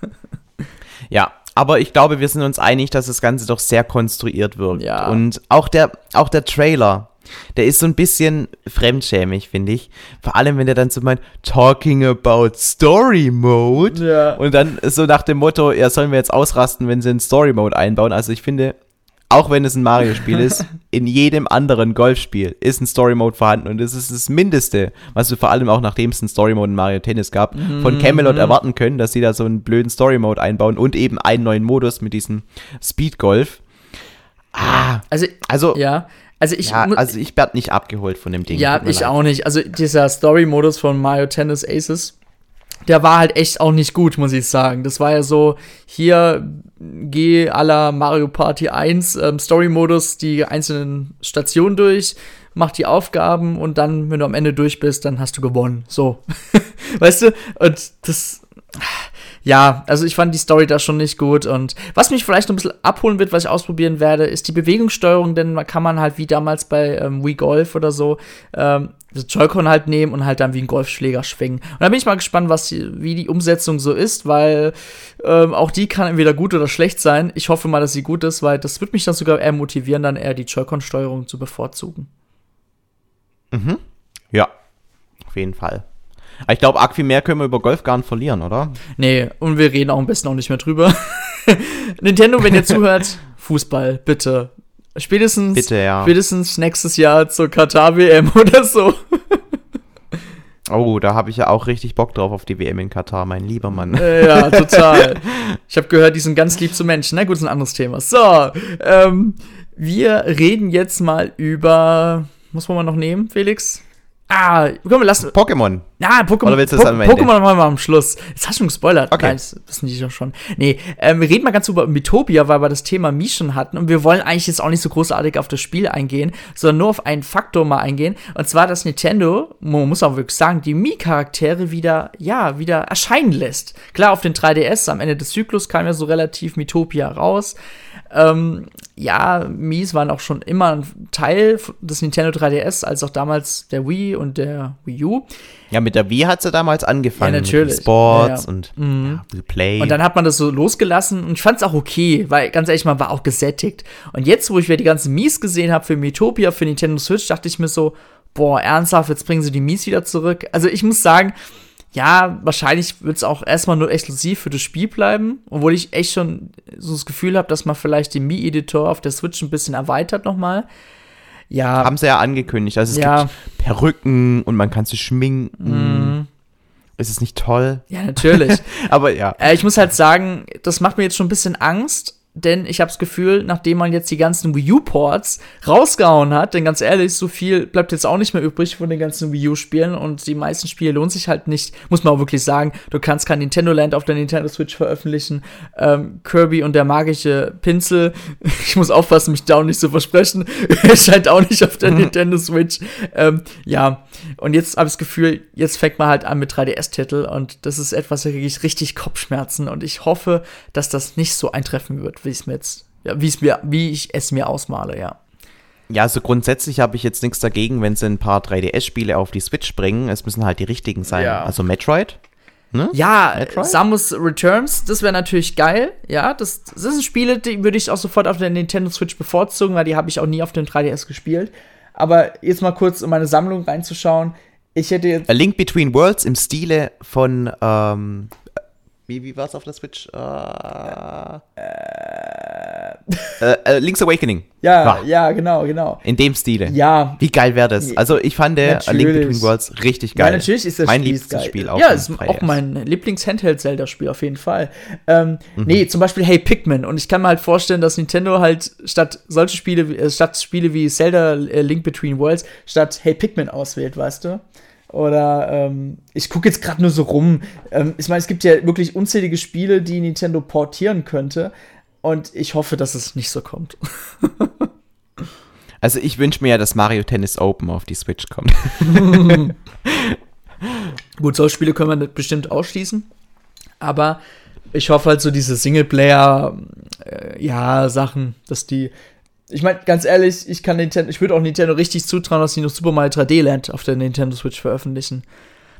*laughs* ja, aber ich glaube, wir sind uns einig, dass das Ganze doch sehr konstruiert wirkt. Ja. Und auch der, auch der Trailer der ist so ein bisschen fremdschämig, finde ich. Vor allem, wenn der dann so meint, talking about Story Mode. Ja. Und dann so nach dem Motto, ja, sollen wir jetzt ausrasten, wenn sie einen Story Mode einbauen. Also ich finde, auch wenn es ein Mario-Spiel ist, *laughs* in jedem anderen Golfspiel ist ein Story-Mode vorhanden und das ist das Mindeste, was wir vor allem auch nachdem es einen Story-Mode in Mario Tennis gab, mhm. von Camelot erwarten können, dass sie da so einen blöden Story-Mode einbauen und eben einen neuen Modus mit diesem Speed-Golf. Ah, also, also ja, also ich, ja, also ich werde nicht abgeholt von dem Ding. Ja, ich leid. auch nicht. Also dieser Story-Modus von Mario Tennis Aces, der war halt echt auch nicht gut, muss ich sagen. Das war ja so, hier geh à la Mario Party 1 ähm, Story-Modus die einzelnen Stationen durch, mach die Aufgaben und dann, wenn du am Ende durch bist, dann hast du gewonnen. So. *laughs* weißt du? Und das ja, also ich fand die Story da schon nicht gut. Und was mich vielleicht noch ein bisschen abholen wird, was ich ausprobieren werde, ist die Bewegungssteuerung, denn da kann man halt wie damals bei ähm, Wii Golf oder so ähm, Joy-Con halt nehmen und halt dann wie ein Golfschläger schwingen. Und da bin ich mal gespannt, was die, wie die Umsetzung so ist, weil ähm, auch die kann entweder gut oder schlecht sein. Ich hoffe mal, dass sie gut ist, weil das wird mich dann sogar eher motivieren, dann eher die Joy-Con-Steuerung zu bevorzugen. Mhm. Ja, auf jeden Fall. Ich glaube, arg viel mehr können wir über Golf gar nicht verlieren, oder? Nee, und wir reden auch am besten auch nicht mehr drüber. *laughs* Nintendo, wenn ihr *laughs* zuhört, Fußball, bitte. Spätestens, bitte, ja. spätestens nächstes Jahr zur Katar-WM *laughs* oder so. Oh, da habe ich ja auch richtig Bock drauf auf die WM in Katar, mein lieber Mann. Äh, ja, total. ich habe gehört, die sind ganz lieb zu Menschen. Na gut, ist ein anderes Thema. So, ähm, wir reden jetzt mal über. Muss man mal noch nehmen, Felix? Ah, komm, wir lassen. Pokémon. Ja, Pokémon. Oder willst du das am Ende? Pokémon machen wir am Schluss. Jetzt hast du schon gespoilert. Okay. Nein, das wissen die doch schon. Nee, ähm, wir reden mal ganz über Mythopia, weil wir das Thema Mii schon hatten. Und wir wollen eigentlich jetzt auch nicht so großartig auf das Spiel eingehen, sondern nur auf einen Faktor mal eingehen. Und zwar, dass Nintendo, man muss auch wirklich sagen, die Mii-Charaktere wieder, ja, wieder erscheinen lässt. Klar, auf den 3DS, am Ende des Zyklus kam ja so relativ Mythopia raus. Ähm, ja, Mies waren auch schon immer ein Teil des Nintendo 3DS, als auch damals der Wii und der Wii U. Ja, mit der Wii hat sie damals angefangen. Ja, natürlich. Mit Sports Ja, ja. und Mhm. ja, Play. Und dann hat man das so losgelassen und ich fand es auch okay, weil ganz ehrlich, man war auch gesättigt. Und jetzt, wo ich wieder die ganzen Mies gesehen habe für Mythopia, für Nintendo Switch, dachte ich mir so, boah, ernsthaft, jetzt bringen sie die Mies wieder zurück. Also ich muss sagen, ja, wahrscheinlich wird es auch erstmal nur exklusiv für das Spiel bleiben, obwohl ich echt schon so das Gefühl habe, dass man vielleicht den Mii-Editor auf der Switch ein bisschen erweitert nochmal. Ja, haben sie ja angekündigt. Also es Ja. gibt Perücken und man kann sie schminken. Ist es nicht toll? ja, natürlich. *laughs* Aber ja. Äh, ich muss halt sagen, das macht mir jetzt schon ein bisschen Angst, denn ich habe das Gefühl, nachdem man jetzt die ganzen Wii U-Ports rausgehauen hat, denn ganz ehrlich, so viel bleibt jetzt auch nicht mehr übrig von den ganzen Wii U-Spielen und die meisten Spiele lohnt sich halt nicht, muss man auch wirklich sagen. Du kannst kein Nintendo Land auf der Nintendo Switch veröffentlichen. Ähm, Kirby und der magische Pinsel, *laughs* ich muss aufpassen, mich da auch nicht zu versprechen, *laughs* erscheint auch nicht auf der Nintendo Switch. Ähm, ja, und jetzt habe ich das Gefühl, jetzt fängt man halt an mit 3DS-Titel und das ist etwas, da kriege ich richtig Kopfschmerzen und ich hoffe, dass das nicht so eintreffen wird, wie es mir jetzt, ja, wie es mir, wie ich es mir ausmale, ja. Ja, also grundsätzlich habe ich jetzt nichts dagegen, wenn sie ein paar 3DS-Spiele auf die Switch bringen. Es müssen halt die richtigen sein. Ja. Also Metroid. Ne? Ja, Metroid? Samus Returns, das wäre natürlich geil. Ja, das, das sind Spiele, die würde ich auch sofort auf der Nintendo Switch bevorzugen, weil die habe ich auch nie auf dem 3DS gespielt. Aber jetzt mal kurz, um meine Sammlung reinzuschauen. Ich hätte jetzt. A Link Between Worlds im Stile von, ähm, wie, wie war es auf der Switch? Äh, äh, Link's Awakening. Ja, War. ja, genau, genau. In dem Stile. Ja, Wie geil wäre das? Also ich fand der A Link Natürlich. Between Worlds richtig geil. Ja, natürlich ist das mein liebstes. Spiel auch. Ja, ist 3DS. auch mein Lieblings-Handheld-Zelda-Spiel auf jeden Fall. Ähm, Mhm. Nee, zum Beispiel Hey Pikmin. Und ich kann mir halt vorstellen, dass Nintendo halt statt solche Spiele, wie- äh, statt Spiele wie Zelda äh, Link Between Worlds, statt Hey Pikmin auswählt, weißt du? Oder ähm, ich gucke jetzt gerade nur so rum. Ähm, ich meine, es gibt ja wirklich unzählige Spiele, die Nintendo portieren könnte. Und ich hoffe, dass es nicht so kommt. *laughs* Also ich wünsche mir ja, dass Mario Tennis Open auf die Switch kommt. *laughs* Gut, solche Spiele können wir bestimmt ausschließen. Aber ich hoffe halt so diese Singleplayer, äh, ja, Sachen, dass die. Ich meine, ganz ehrlich, ich kann Nintendo, ich würde auch Nintendo richtig zutrauen, dass sie noch Super Mario 3D Land auf der Nintendo Switch veröffentlichen.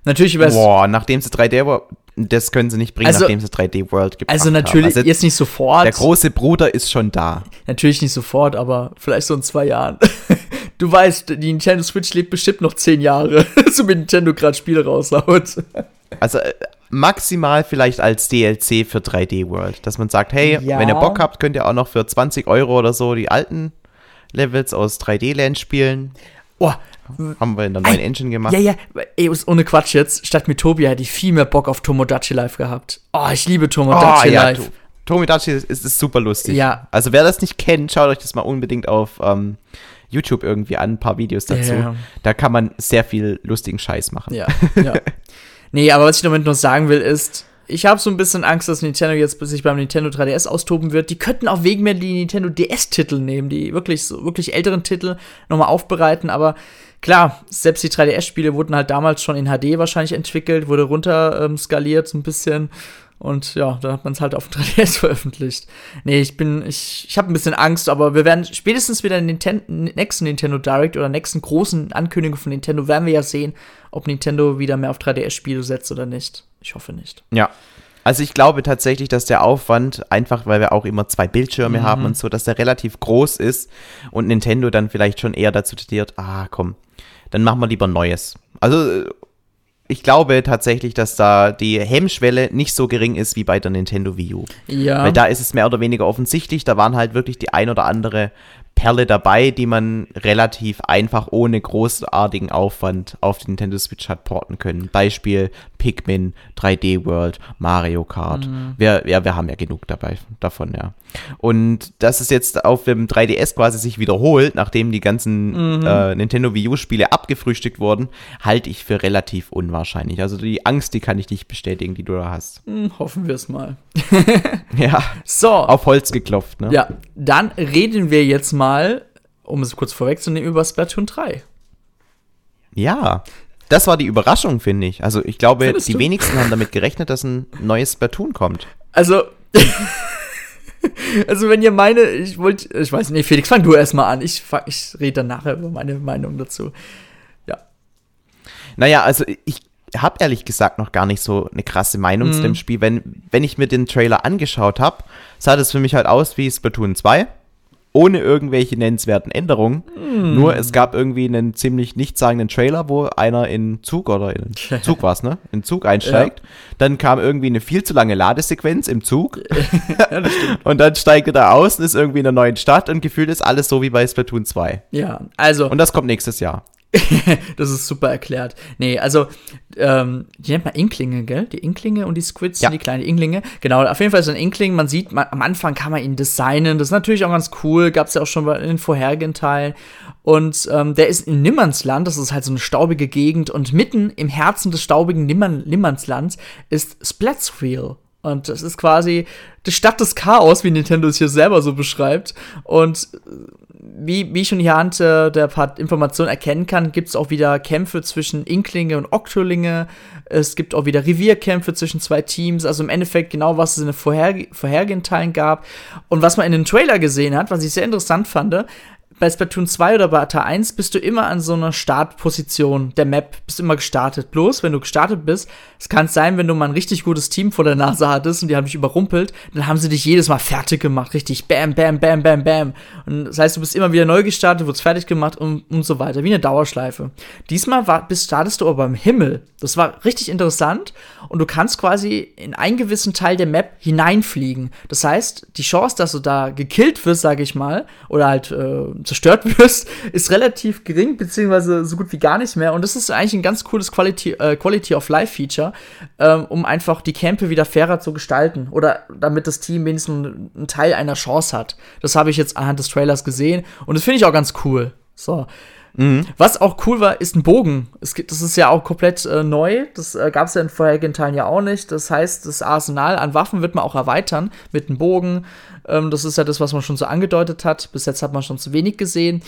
Natürlich es. Boah, nachdem sie 3D World, das können sie nicht bringen, Also- nachdem sie 3D World gebracht Also natürlich, haben. Also jetzt nicht sofort. der große Bruder ist schon da. Natürlich nicht sofort, aber vielleicht so in zwei Jahren. *laughs* Du weißt, die Nintendo Switch lebt bestimmt noch zehn Jahre, *laughs* so mit Nintendo gerade Spiele raushaut. Also äh, maximal vielleicht als DLC für 3D World, dass man sagt, hey, Ja. wenn ihr Bock habt, könnt ihr auch noch für 20 Euro oder so die alten Levels aus 3D Land spielen. Oh, Haben wir in der neuen Engine gemacht. Ja, ja, ey, ohne Quatsch jetzt. Statt Mythopia hätte ich viel mehr Bock auf Tomodachi Live gehabt. Oh, ich liebe Oh, Tomodachi ja, Live. To- Tomodachi ist, ist super lustig. Ja. Also wer das nicht kennt, schaut euch das mal unbedingt auf ähm, YouTube irgendwie an, ein paar Videos dazu. Ja. Da kann man sehr viel lustigen Scheiß machen. Ja, *laughs* ja. Nee, aber was ich damit noch sagen will, ist, ich habe so ein bisschen Angst, dass Nintendo jetzt sich beim Nintendo 3DS austoben wird. Die könnten auch wegen mir die Nintendo DS-Titel nehmen, die wirklich so wirklich älteren Titel nochmal aufbereiten, aber klar, selbst die 3DS-Spiele wurden halt damals schon in HD wahrscheinlich entwickelt, wurde runter ähm, skaliert so ein bisschen. Und ja, da hat man es halt auf dem *laughs* 3DS veröffentlicht. Nee, ich bin, ich, ich habe ein bisschen Angst, aber wir werden spätestens wieder in den nächsten Nintendo Direct oder nächsten großen Ankündigung von Nintendo werden wir ja sehen, ob Nintendo wieder mehr auf 3DS-Spiele setzt oder nicht. Ich hoffe nicht. Ja. Also ich glaube tatsächlich, dass der Aufwand, einfach weil wir auch immer zwei Bildschirme haben und so, dass der relativ groß ist und Nintendo dann vielleicht schon eher dazu tendiert, ah komm, dann machen wir lieber Neues. Also äh, ich glaube tatsächlich, dass da die Hemmschwelle nicht so gering ist wie bei der Nintendo Wii U. Ja. Weil da ist es mehr oder weniger offensichtlich, da waren halt wirklich die ein oder andere Perle dabei, die man relativ einfach ohne großartigen Aufwand auf den Nintendo Switch hat porten können. Beispiel Pikmin, 3D World, Mario Kart. Mhm. Wir, ja, wir haben ja genug dabei davon, ja. Und dass es jetzt auf dem 3DS quasi sich wiederholt, nachdem die ganzen mhm. äh, Nintendo Wii U-Spiele abgefrühstückt wurden, halte ich für relativ unwahrscheinlich. Also die Angst, die kann ich nicht bestätigen, die du da hast. Mhm, hoffen wir es mal. *laughs* *laughs* ja. So. Auf Holz geklopft, ne? Ja. Dann reden wir jetzt mal, um es kurz vorwegzunehmen, über Splatoon 3. Ja, das war die Überraschung, finde ich. Also ich glaube, Findest die du? wenigsten haben damit gerechnet, dass ein neues Splatoon kommt. Also, *laughs* also wenn ihr meine, ich wollte, ich weiß nicht, Felix, fang du erstmal an. Ich, ich rede dann nachher über meine Meinung dazu. Ja. Naja, also ich habe ehrlich gesagt noch gar nicht so eine krasse Meinung mhm. zu dem Spiel. Wenn, wenn ich mir den Trailer angeschaut habe, sah das für mich halt aus wie Splatoon 2 ohne irgendwelche nennenswerten Änderungen. Mm. Nur es gab irgendwie einen ziemlich nichtssagenden Trailer, wo einer in Zug oder in *laughs* Zug war ne? In Zug einsteigt. Ja. Dann kam irgendwie eine viel zu lange Ladesequenz im Zug. *laughs* ja, und dann steigt er da aus und ist irgendwie in einer neuen Stadt und gefühlt ist alles so wie bei Splatoon 2. Ja, also. Und das kommt nächstes Jahr. *laughs* das ist super erklärt. Nee, also, ähm, die nennt man Inklinge, gell? Die Inklinge und die Squids ja. sind die kleinen Inklinge. Genau, auf jeden Fall ist ein Inkling. Man sieht, man, am Anfang kann man ihn designen. Das ist natürlich auch ganz cool. Gab es ja auch schon in den vorherigen Teilen. Und ähm, der ist in Nimmernsland. Das ist halt so eine staubige Gegend. Und mitten im Herzen des staubigen Nimmern Nimmernslands ist Splatswheel. Und das ist quasi die Stadt des Chaos, wie Nintendo es hier selber so beschreibt. Und wie, wie ich schon hier anhand der paar Informationen erkennen kann, gibt es auch wieder Kämpfe zwischen Inklinge und Oktolinge. Es gibt auch wieder Revierkämpfe zwischen zwei Teams. Also im Endeffekt genau, was es in den vorher, vorherigen Teilen gab. Und was man in den Trailer gesehen hat, was ich sehr interessant fand, bei Splatoon 2 oder bei Ata 1 bist du immer an so einer Startposition der Map, bist immer gestartet. Bloß, wenn du gestartet bist, es kann sein, wenn du mal ein richtig gutes Team vor der Nase hattest und die haben dich überrumpelt, dann haben sie dich jedes Mal fertig gemacht. Richtig bam, bam, bam, bam, bam. Und das heißt, du bist immer wieder neu gestartet, wurdest fertig gemacht und, und so weiter. Wie eine Dauerschleife. Diesmal war, bist, startest du aber im Himmel. Das war richtig interessant und du kannst quasi in einen gewissen Teil der Map hineinfliegen. Das heißt, die Chance, dass du da gekillt wirst, sage ich mal, oder halt äh, zerstört *laughs* wirst, ist relativ gering, beziehungsweise so gut wie gar nicht mehr. Und das ist eigentlich ein ganz cooles Quality, äh, Quality of Life Feature, ähm, um einfach die Campe wieder fairer zu gestalten oder damit das Team wenigstens einen Teil einer Chance hat. Das habe ich jetzt anhand des Trailers gesehen und das finde ich auch ganz cool. So. Mhm. Was auch cool war, ist ein Bogen. Es gibt, das ist ja auch komplett äh, neu. Das äh, gab es ja in vorherigen Teilen ja auch nicht. Das heißt, das Arsenal an Waffen wird man auch erweitern mit einem Bogen. Ähm, das ist ja das, was man schon so angedeutet hat. Bis jetzt hat man schon zu wenig gesehen.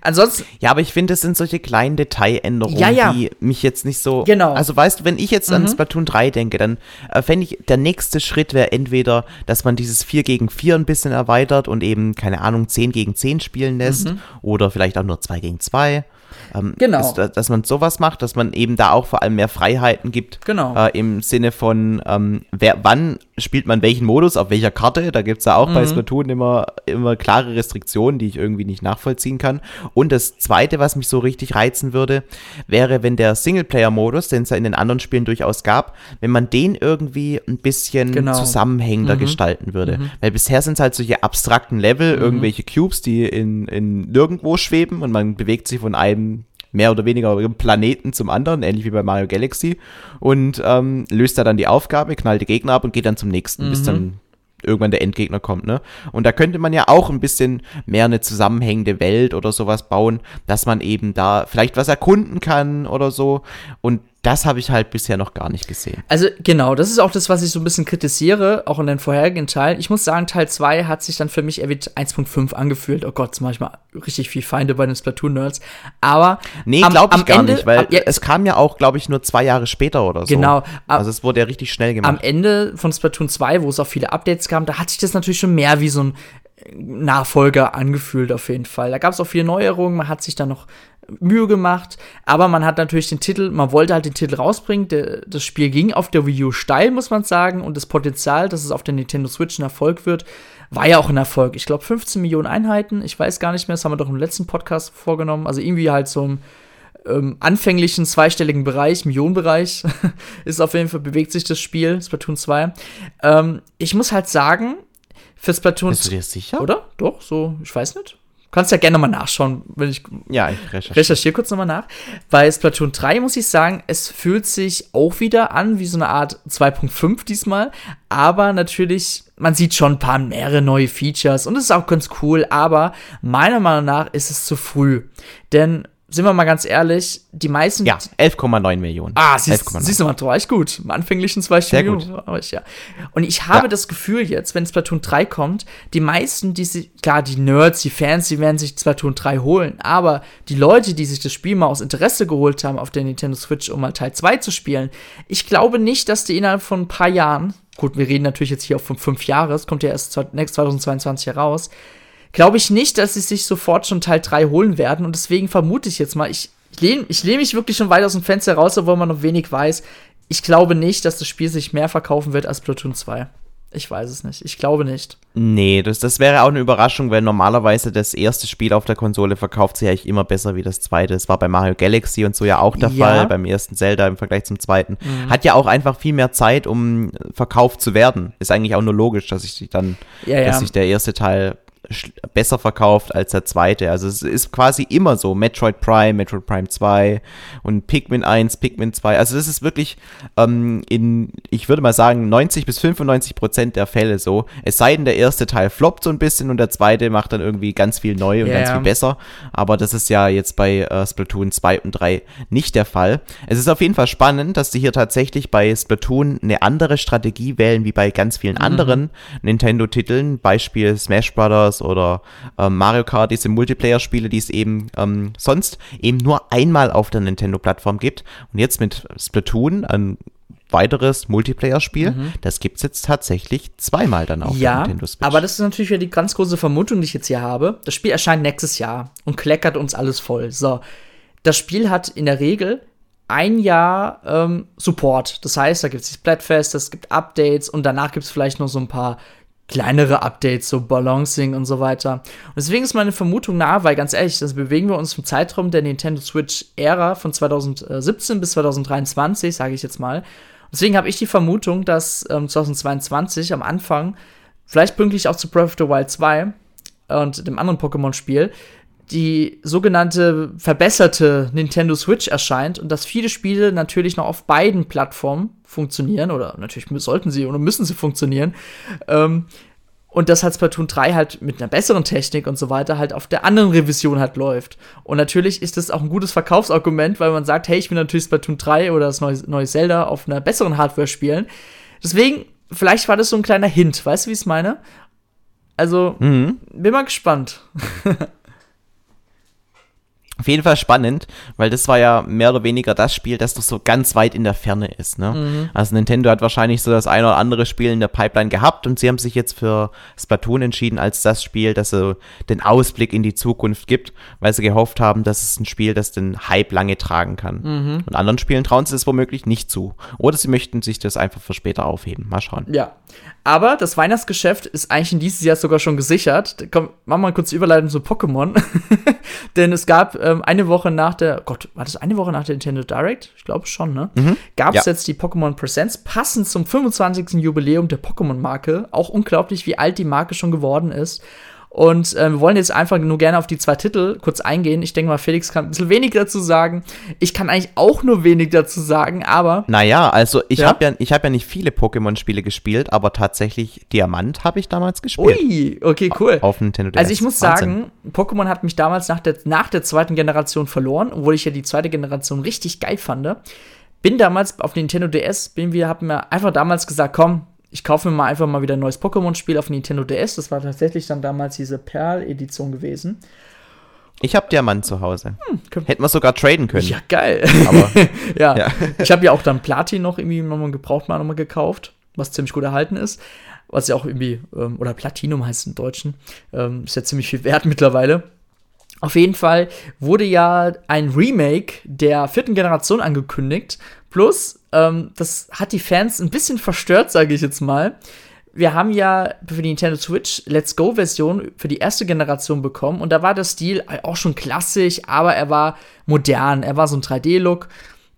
Ansonsten. Ja, aber ich finde, das sind solche kleinen Detailänderungen, ja, ja. die mich jetzt nicht so. Genau. Also weißt du, wenn ich jetzt mhm. an Splatoon 3 denke, dann äh, fände ich, der nächste Schritt wäre entweder, dass man dieses 4 gegen 4 ein bisschen erweitert und eben, keine Ahnung, 10 gegen 10 spielen lässt. Mhm. Oder vielleicht auch nur 2 gegen 2. by Ähm, genau. Ist, dass man sowas macht, dass man eben da auch vor allem mehr Freiheiten gibt. Genau. Äh, Im Sinne von, ähm, wer, wann spielt man welchen Modus, auf welcher Karte. Da gibt es ja auch mhm. bei Splatoon immer, immer klare Restriktionen, die ich irgendwie nicht nachvollziehen kann. Und das Zweite, was mich so richtig reizen würde, wäre, wenn der Singleplayer-Modus, den es ja in den anderen Spielen durchaus gab, wenn man den irgendwie ein bisschen genau. zusammenhängender mhm. gestalten würde. Mhm. Weil bisher sind es halt solche abstrakten Level, mhm. irgendwelche Cubes, die in, in nirgendwo schweben und man bewegt sich von einem mehr oder weniger Planeten zum anderen, ähnlich wie bei Mario Galaxy, und ähm, löst da dann die Aufgabe, knallt die Gegner ab und geht dann zum nächsten, mhm. bis dann irgendwann der Endgegner kommt, ne? Und da könnte man ja auch ein bisschen mehr eine zusammenhängende Welt oder sowas bauen, dass man eben da vielleicht was erkunden kann oder so. Und das habe ich halt bisher noch gar nicht gesehen. Also genau, das ist auch das, was ich so ein bisschen kritisiere, auch in den vorherigen Teilen. Ich muss sagen, Teil 2 hat sich dann für mich eher wie 1.5 angefühlt. Oh Gott, manchmal richtig viel Feinde bei den Splatoon-Nerds. Aber Nee, glaube ich gar Ende, nicht, weil ab, ja, es kam ja auch, glaube ich, nur zwei Jahre später oder so. Genau. Ab, also es wurde ja richtig schnell gemacht. Am Ende von Splatoon 2, wo es auch viele Updates kam, da hat sich das natürlich schon mehr wie so ein Nachfolger angefühlt auf jeden Fall. Da gab es auch viele Neuerungen, man hat sich da noch Mühe gemacht, aber man hat natürlich den Titel, man wollte halt den Titel rausbringen. Der, das Spiel ging auf der Wii U steil, muss man sagen, und das Potenzial, dass es auf der Nintendo Switch ein Erfolg wird, war ja auch ein Erfolg. Ich glaube 15 Millionen Einheiten, ich weiß gar nicht mehr, das haben wir doch im letzten Podcast vorgenommen. Also irgendwie halt so im ähm, anfänglichen zweistelligen Bereich, Millionenbereich, *laughs* ist auf jeden Fall, bewegt sich das Spiel, Splatoon 2. Ähm, ich muss halt sagen, für Splatoon. Bist du dir sicher? Oder? Doch, so, ich weiß nicht. kannst ja gerne nochmal nachschauen, wenn ich. Ja, ich recherchiere. recherchiere kurz nochmal nach. Bei Splatoon 3 muss ich sagen, es fühlt sich auch wieder an wie so eine Art 2.5 diesmal. Aber natürlich, man sieht schon ein paar mehrere neue Features und es ist auch ganz cool. Aber meiner Meinung nach ist es zu früh. Denn sind wir mal ganz ehrlich, die meisten. Ja, 11,9 Millionen. Ah, siehst, siehst du mal, war ich gut. Am anfänglichen zwei Sehr Millionen war ich, ja. Und ich habe ja. das Gefühl jetzt, wenn Splatoon 3 kommt, die meisten, die sich, klar, die Nerds, die Fans, die werden sich Splatoon 3 holen, aber die Leute, die sich das Spiel mal aus Interesse geholt haben auf der Nintendo Switch, um mal Teil 2 zu spielen, ich glaube nicht, dass die innerhalb von ein paar Jahren, gut, wir reden natürlich jetzt hier auch von fünf Jahren, es kommt ja erst 2022 heraus, glaube ich nicht, dass sie sich sofort schon Teil 3 holen werden. Und deswegen vermute ich jetzt mal, ich, ich lehne ich lehn mich wirklich schon weit aus dem Fenster raus, obwohl man noch wenig weiß. Ich glaube nicht, dass das Spiel sich mehr verkaufen wird als Platoon 2. Ich weiß es nicht. Ich glaube nicht. Nee, das, das wäre auch eine Überraschung, weil normalerweise das erste Spiel auf der Konsole verkauft sich eigentlich immer besser wie das zweite. Das war bei Mario Galaxy und so ja auch der ja. Fall, beim ersten Zelda im Vergleich zum zweiten. Mhm. Hat ja auch einfach viel mehr Zeit, um verkauft zu werden. Ist eigentlich auch nur logisch, dass sich dann, ja, dass sich der erste Teil besser verkauft als der zweite. Also es ist quasi immer so. Metroid Prime, Metroid Prime 2 und Pikmin 1, Pikmin 2. Also das ist wirklich ähm, in, ich würde mal sagen, 90 bis 95 Prozent der Fälle so. Es sei denn, der erste Teil floppt so ein bisschen und der zweite macht dann irgendwie ganz viel neu und yeah. ganz viel besser. Aber das ist ja jetzt bei äh, Splatoon 2 und 3 nicht der Fall. Es ist auf jeden Fall spannend, dass sie hier tatsächlich bei Splatoon eine andere Strategie wählen wie bei ganz vielen mhm. anderen Nintendo-Titeln. Beispiel Smash Brothers oder ähm, Mario Kart, diese Multiplayer-Spiele, die es eben ähm, sonst eben nur einmal auf der Nintendo-Plattform gibt. Und jetzt mit Splatoon, ein weiteres Multiplayer-Spiel. Mhm. Das gibt es jetzt tatsächlich zweimal dann auf ja, der Nintendo Switch. Aber das ist natürlich wieder die ganz große Vermutung, die ich jetzt hier habe. Das Spiel erscheint nächstes Jahr und kleckert uns alles voll. So. Das Spiel hat in der Regel ein Jahr ähm, Support. Das heißt, da gibt es die Splatfest, es gibt Updates und danach gibt es vielleicht noch so ein paar kleinere Updates, so Balancing und so weiter. Und deswegen ist meine Vermutung nahe, weil ganz ehrlich, das bewegen wir uns im Zeitraum der Nintendo Switch-Ära von 2017 bis 2023, sage ich jetzt mal. Deswegen habe ich die Vermutung, dass ähm, 2022 am Anfang, vielleicht pünktlich auch zu Breath of the Wild 2 und dem anderen Pokémon-Spiel, die sogenannte verbesserte Nintendo Switch erscheint und dass viele Spiele natürlich noch auf beiden Plattformen funktionieren oder natürlich sollten sie oder müssen sie funktionieren. Ähm, und dass halt Splatoon 3 halt mit einer besseren Technik und so weiter halt auf der anderen Revision halt läuft. Und natürlich ist das auch ein gutes Verkaufsargument, weil man sagt, hey, ich will natürlich Splatoon 3 oder das neue, neue Zelda auf einer besseren Hardware spielen. Deswegen, vielleicht war das so ein kleiner Hint, weißt du, wie ich es meine? Also, mhm. bin mal gespannt. *laughs* Auf jeden Fall spannend, weil das war ja mehr oder weniger das Spiel, das doch so ganz weit in der Ferne ist. Ne? Mhm. Also Nintendo hat wahrscheinlich so das eine oder andere Spiel in der Pipeline gehabt und sie haben sich jetzt für Splatoon entschieden als das Spiel, das so den Ausblick in die Zukunft gibt, weil sie gehofft haben, dass es ein Spiel, das den Hype lange tragen kann. Mhm. Und anderen Spielen trauen sie es womöglich nicht zu. Oder sie möchten sich das einfach für später aufheben. Mal schauen. Ja. Aber das Weihnachtsgeschäft ist eigentlich in dieses Jahr sogar schon gesichert. Komm, machen wir mal kurz Überleitung zu Pokémon. *laughs* Denn es gab ähm, eine Woche nach der, Gott, war das eine Woche nach der Nintendo Direct? Ich glaube schon, ne? Mhm. Gab es ja. jetzt die Pokémon Presents, passend zum 25. Jubiläum der Pokémon-Marke. Auch unglaublich, wie alt die Marke schon geworden ist. Und äh, wir wollen jetzt einfach nur gerne auf die zwei Titel kurz eingehen. Ich denke mal, Felix kann ein bisschen wenig dazu sagen. Ich kann eigentlich auch nur wenig dazu sagen, aber. Naja, also ich ja? habe ja, hab ja nicht viele Pokémon-Spiele gespielt, aber tatsächlich Diamant habe ich damals gespielt. Ui, okay, cool. Auf Nintendo DS. Also ich muss Wahnsinn. sagen, Pokémon hat mich damals nach der, nach der zweiten Generation verloren, obwohl ich ja die zweite Generation richtig geil fand. Bin damals auf Nintendo DS, bin wir, haben mir einfach damals gesagt, komm, ich kaufe mir mal einfach mal wieder ein neues Pokémon-Spiel auf Nintendo DS. Das war tatsächlich dann damals diese Perl-Edition gewesen. Ich habe Diamant zu Hause. Hm, Hätten wir sogar traden können. Ja, geil. Aber, *laughs* ja. ja. Ich habe ja auch dann Platin noch irgendwie nochmal gebraucht mal nochmal gekauft, was ziemlich gut erhalten ist. Was ja auch irgendwie, ähm, oder Platinum heißt es im Deutschen. Ähm, ist ja ziemlich viel wert *laughs* mittlerweile. Auf jeden Fall wurde ja ein Remake der vierten Generation angekündigt. Plus, ähm, das hat die Fans ein bisschen verstört, sage ich jetzt mal. Wir haben ja für die Nintendo Switch Let's Go-Version für die erste Generation bekommen und da war der Stil auch schon klassisch, aber er war modern. Er war so ein 3D-Look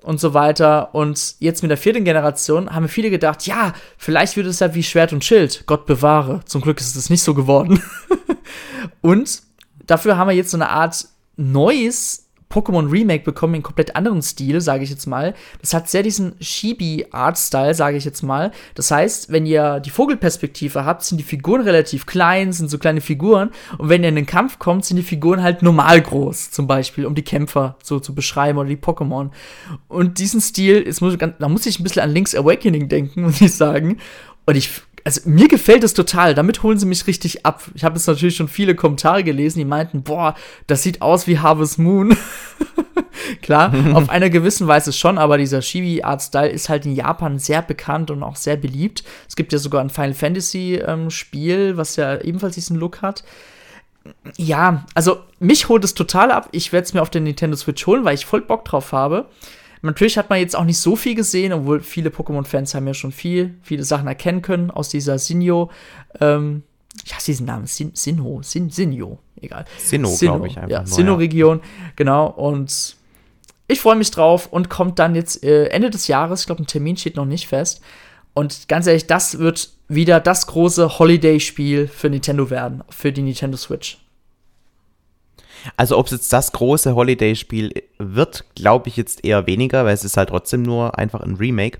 und so weiter. Und jetzt mit der vierten Generation haben viele gedacht, ja, vielleicht wird es ja wie Schwert und Schild. Gott bewahre. Zum Glück ist es nicht so geworden. *laughs* und dafür haben wir jetzt so eine Art neues Pokémon Remake bekommen in komplett anderen Stil, sage ich jetzt mal. Das hat sehr diesen Chibi-Art-Style, sage ich jetzt mal. Das heißt, wenn ihr die Vogelperspektive habt, sind die Figuren relativ klein, sind so kleine Figuren. Und wenn ihr in den Kampf kommt, sind die Figuren halt normal groß, zum Beispiel, um die Kämpfer so zu beschreiben oder die Pokémon. Und diesen Stil, ist, da muss ich ein bisschen an Link's Awakening denken, *laughs* muss ich sagen. Und ich also mir gefällt es total. Damit holen sie mich richtig ab. Ich habe jetzt natürlich schon viele Kommentare gelesen, die meinten, boah, das sieht aus wie Harvest Moon. *laughs* Klar, *laughs* auf einer gewissen Weise schon, aber dieser Chibi-Art-Style ist halt in Japan sehr bekannt und auch sehr beliebt. Es gibt ja sogar ein Final Fantasy-Spiel, ähm, was ja ebenfalls diesen Look hat. Ja, also mich holt es total ab. Ich werde es mir auf der Nintendo Switch holen, weil ich voll Bock drauf habe. Natürlich hat man jetzt auch nicht so viel gesehen, obwohl viele Pokémon-Fans haben ja schon viel, viele Sachen erkennen können aus dieser Sinjo. Ähm, ich hasse diesen Namen, Sin Sinho, Sin Sinjo, egal. Sinnoh, glaube ich einfach. Ja, Sinnoh-Region, genau. Und ich freue mich drauf und kommt dann jetzt äh, Ende des Jahres. Ich glaube, ein Termin steht noch nicht fest. Und ganz ehrlich, das wird wieder das große Holiday-Spiel für Nintendo werden, für die Nintendo Switch. Also ob es jetzt das große Holiday-Spiel wird, glaube ich jetzt eher weniger, weil es ist halt trotzdem nur einfach ein Remake.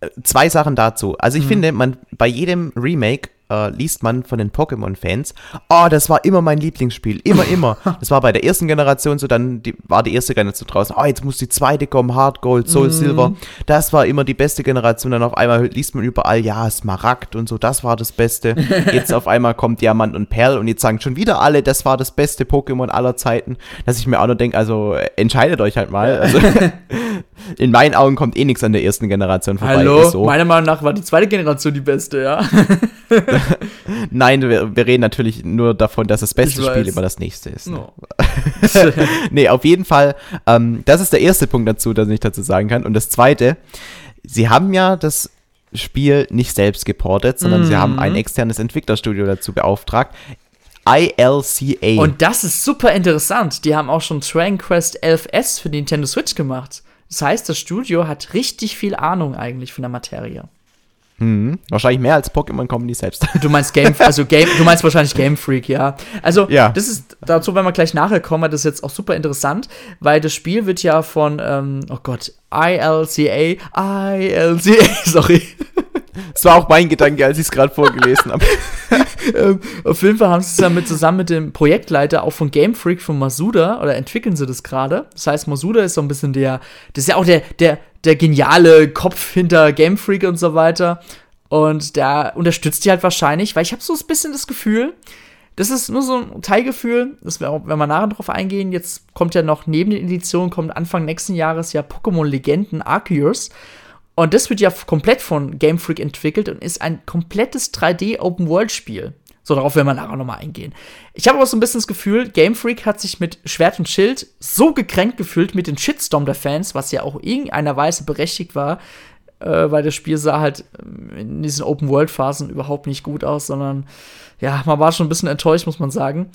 Äh, zwei Sachen dazu. Also ich mhm. finde, man bei jedem Remake äh, liest man von den Pokémon-Fans, oh, das war immer mein Lieblingsspiel, immer, immer. *laughs* Das war bei der ersten Generation so, dann die, war die erste Generation draußen, oh, jetzt muss die zweite kommen, Hard Gold, Soul mm. Silver. Das war immer die beste Generation. Dann auf einmal liest man überall, ja, Smaragd und so, das war das Beste. *laughs* Jetzt auf einmal kommt Diamant und Perl und jetzt sagen schon wieder alle, das war das beste Pokémon aller Zeiten. Dass ich mir auch nur denke, also entscheidet euch halt mal. Also, *laughs* in meinen Augen kommt eh nichts an der ersten Generation vorbei. Hallo, so. meiner Meinung nach war die zweite Generation die beste, ja. *laughs* Nein, wir, wir, reden natürlich nur davon, dass das beste Spiel immer das nächste ist. Ne? No. *laughs* *laughs* nee, auf jeden Fall, ähm, das ist der erste Punkt dazu, den ich dazu sagen kann. Und das zweite, sie haben ja das Spiel nicht selbst geportet, sondern mm. sie haben ein mhm. externes Entwicklerstudio dazu beauftragt. ILCA. Und das ist super interessant. Die haben auch schon Train Quest 11S für die Nintendo Switch gemacht. Das heißt, das Studio hat richtig viel Ahnung eigentlich von der Materie. Mhm. Wahrscheinlich mehr als Pokémon Company selbst. *laughs* Du meinst Game, also Game, du meinst wahrscheinlich Game Freak, ja. Also ja. das ist dazu, wenn wir gleich nachher kommen, das ist jetzt auch super interessant, weil das Spiel wird ja von, ähm, oh Gott, ILCA, ILCA, *laughs* sorry. Das war auch mein Gedanke, als ich es gerade vorgelesen habe. *laughs* ähm, auf jeden Fall haben sie es damit zusammen mit dem Projektleiter auch von Game Freak von Masuda oder entwickeln sie das gerade. Das heißt, Masuda ist so ein bisschen der, das ist ja auch der, der, der geniale Kopf hinter Game Freak und so weiter. Und der unterstützt die halt wahrscheinlich, weil ich habe so ein bisschen das Gefühl, das ist nur so ein Teilgefühl, das wir, wenn wir nachher drauf eingehen, jetzt kommt ja noch neben den Editionen, kommt Anfang nächsten Jahres ja Pokémon Legenden Arceus. Und das wird ja komplett von Game Freak entwickelt und ist ein komplettes 3D Open World Spiel. So, darauf werden wir nachher nochmal eingehen. Ich habe aber so ein bisschen das Gefühl, Game Freak hat sich mit Schwert und Schild so gekränkt gefühlt mit den Shitstorm der Fans, was ja auch irgendeiner Weise berechtigt war, äh, weil das Spiel sah halt ähm, in diesen Open-World-Phasen überhaupt nicht gut aus, sondern ja, man war schon ein bisschen enttäuscht, muss man sagen.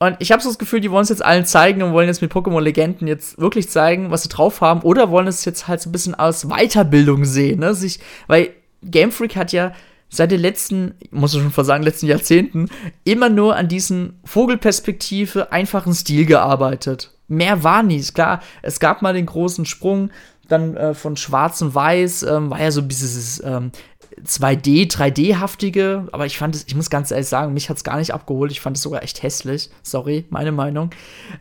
Und ich habe so das Gefühl, die wollen es jetzt allen zeigen und wollen jetzt mit Pokémon Legenden jetzt wirklich zeigen, was sie drauf haben, oder wollen es jetzt halt so ein bisschen als Weiterbildung sehen, ne? Sich, weil Game Freak hat ja seit den letzten, muss ich schon fast sagen, letzten Jahrzehnten immer nur an diesen Vogelperspektive einfachen Stil gearbeitet. Mehr war nie. Klar, es gab mal den großen Sprung, dann äh, von Schwarz und Weiß, ähm, war ja so dieses ähm, 2D, 3D-haftige, aber ich fand es, ich muss ganz ehrlich sagen, mich hat es gar nicht abgeholt. Ich fand es sogar echt hässlich. Sorry, meine Meinung.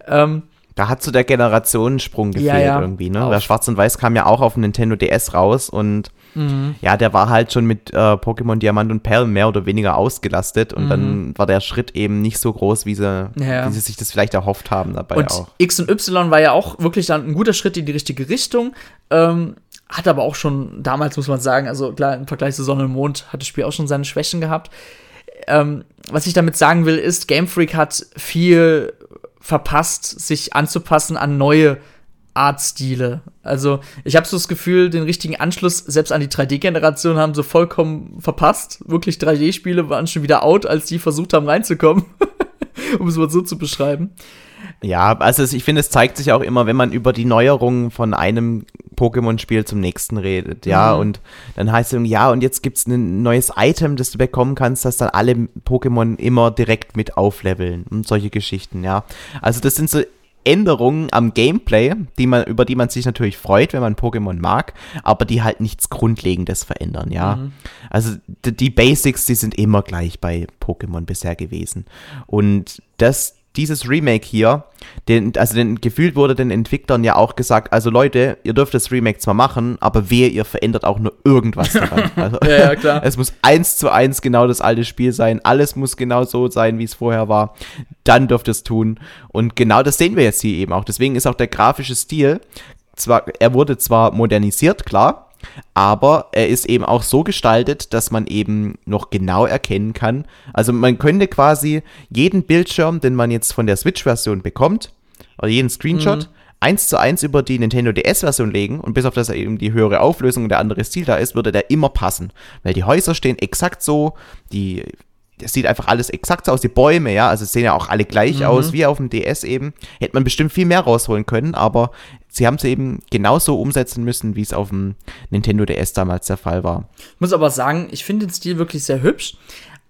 Ähm, da hat so der Generationensprung gefehlt ja, ja. irgendwie, ne? Weil Schwarz und Weiß kam ja auch auf Nintendo DS raus und Mhm. Ja, der war halt schon mit äh, Pokémon Diamant und Perl mehr oder weniger ausgelastet und mhm. dann war der Schritt eben nicht so groß, wie sie, ja. wie sie sich das vielleicht erhofft haben dabei und auch. X und Y war ja auch wirklich dann ein guter Schritt in die richtige Richtung. Ähm, hat aber auch schon damals, muss man sagen, also klar, im Vergleich zu Sonne und Mond hat das Spiel auch schon seine Schwächen gehabt. Ähm, was ich damit sagen will, ist, Game Freak hat viel verpasst, sich anzupassen an neue Artstile. Also, ich habe so das Gefühl, den richtigen Anschluss selbst an die 3D-Generation haben sie vollkommen verpasst. Wirklich 3D-Spiele waren schon wieder out, als die versucht haben reinzukommen. *laughs* um es mal so zu beschreiben. Ja, also ich finde, es zeigt sich auch immer, wenn man über die Neuerungen von einem Pokémon-Spiel zum nächsten redet, ja, mhm. und dann heißt es ja, und jetzt gibt es ein neues Item, das du bekommen kannst, das dann alle Pokémon immer direkt mit aufleveln und solche Geschichten, ja. Also das sind so Änderungen am Gameplay, die man, über die man sich natürlich freut, wenn man Pokémon mag, aber die halt nichts Grundlegendes verändern, ja. Mhm. Also die Basics, die sind immer gleich bei Pokémon bisher gewesen. Und das, dieses Remake hier, den, also den, gefühlt wurde den Entwicklern ja auch gesagt, also Leute, ihr dürft das Remake zwar machen, aber wehe, ihr verändert auch nur irgendwas daran. *laughs* Also, ja, ja, klar. *laughs* Es muss eins zu eins genau das alte Spiel sein, alles muss genau so sein, wie es vorher war. Dann dürft ihr es tun. Und genau das sehen wir jetzt hier eben auch. Deswegen ist auch der grafische Stil, zwar, er wurde zwar modernisiert, klar, aber er ist eben auch so gestaltet, dass man eben noch genau erkennen kann. Also man könnte quasi jeden Bildschirm, den man jetzt von der Switch-Version bekommt, oder jeden Screenshot, mhm. eins zu eins über die Nintendo DS-Version legen und bis auf das eben die höhere Auflösung und der andere Stil da ist, würde der immer passen. Weil die Häuser stehen exakt so, die es sieht einfach alles exakt so aus, die Bäume, ja, also sehen ja auch alle gleich mhm. aus, wie auf dem DS eben. Hätte man bestimmt viel mehr rausholen können, aber sie haben es eben genauso umsetzen müssen, wie es auf dem Nintendo DS damals der Fall war. Ich muss aber sagen, ich finde den Stil wirklich sehr hübsch.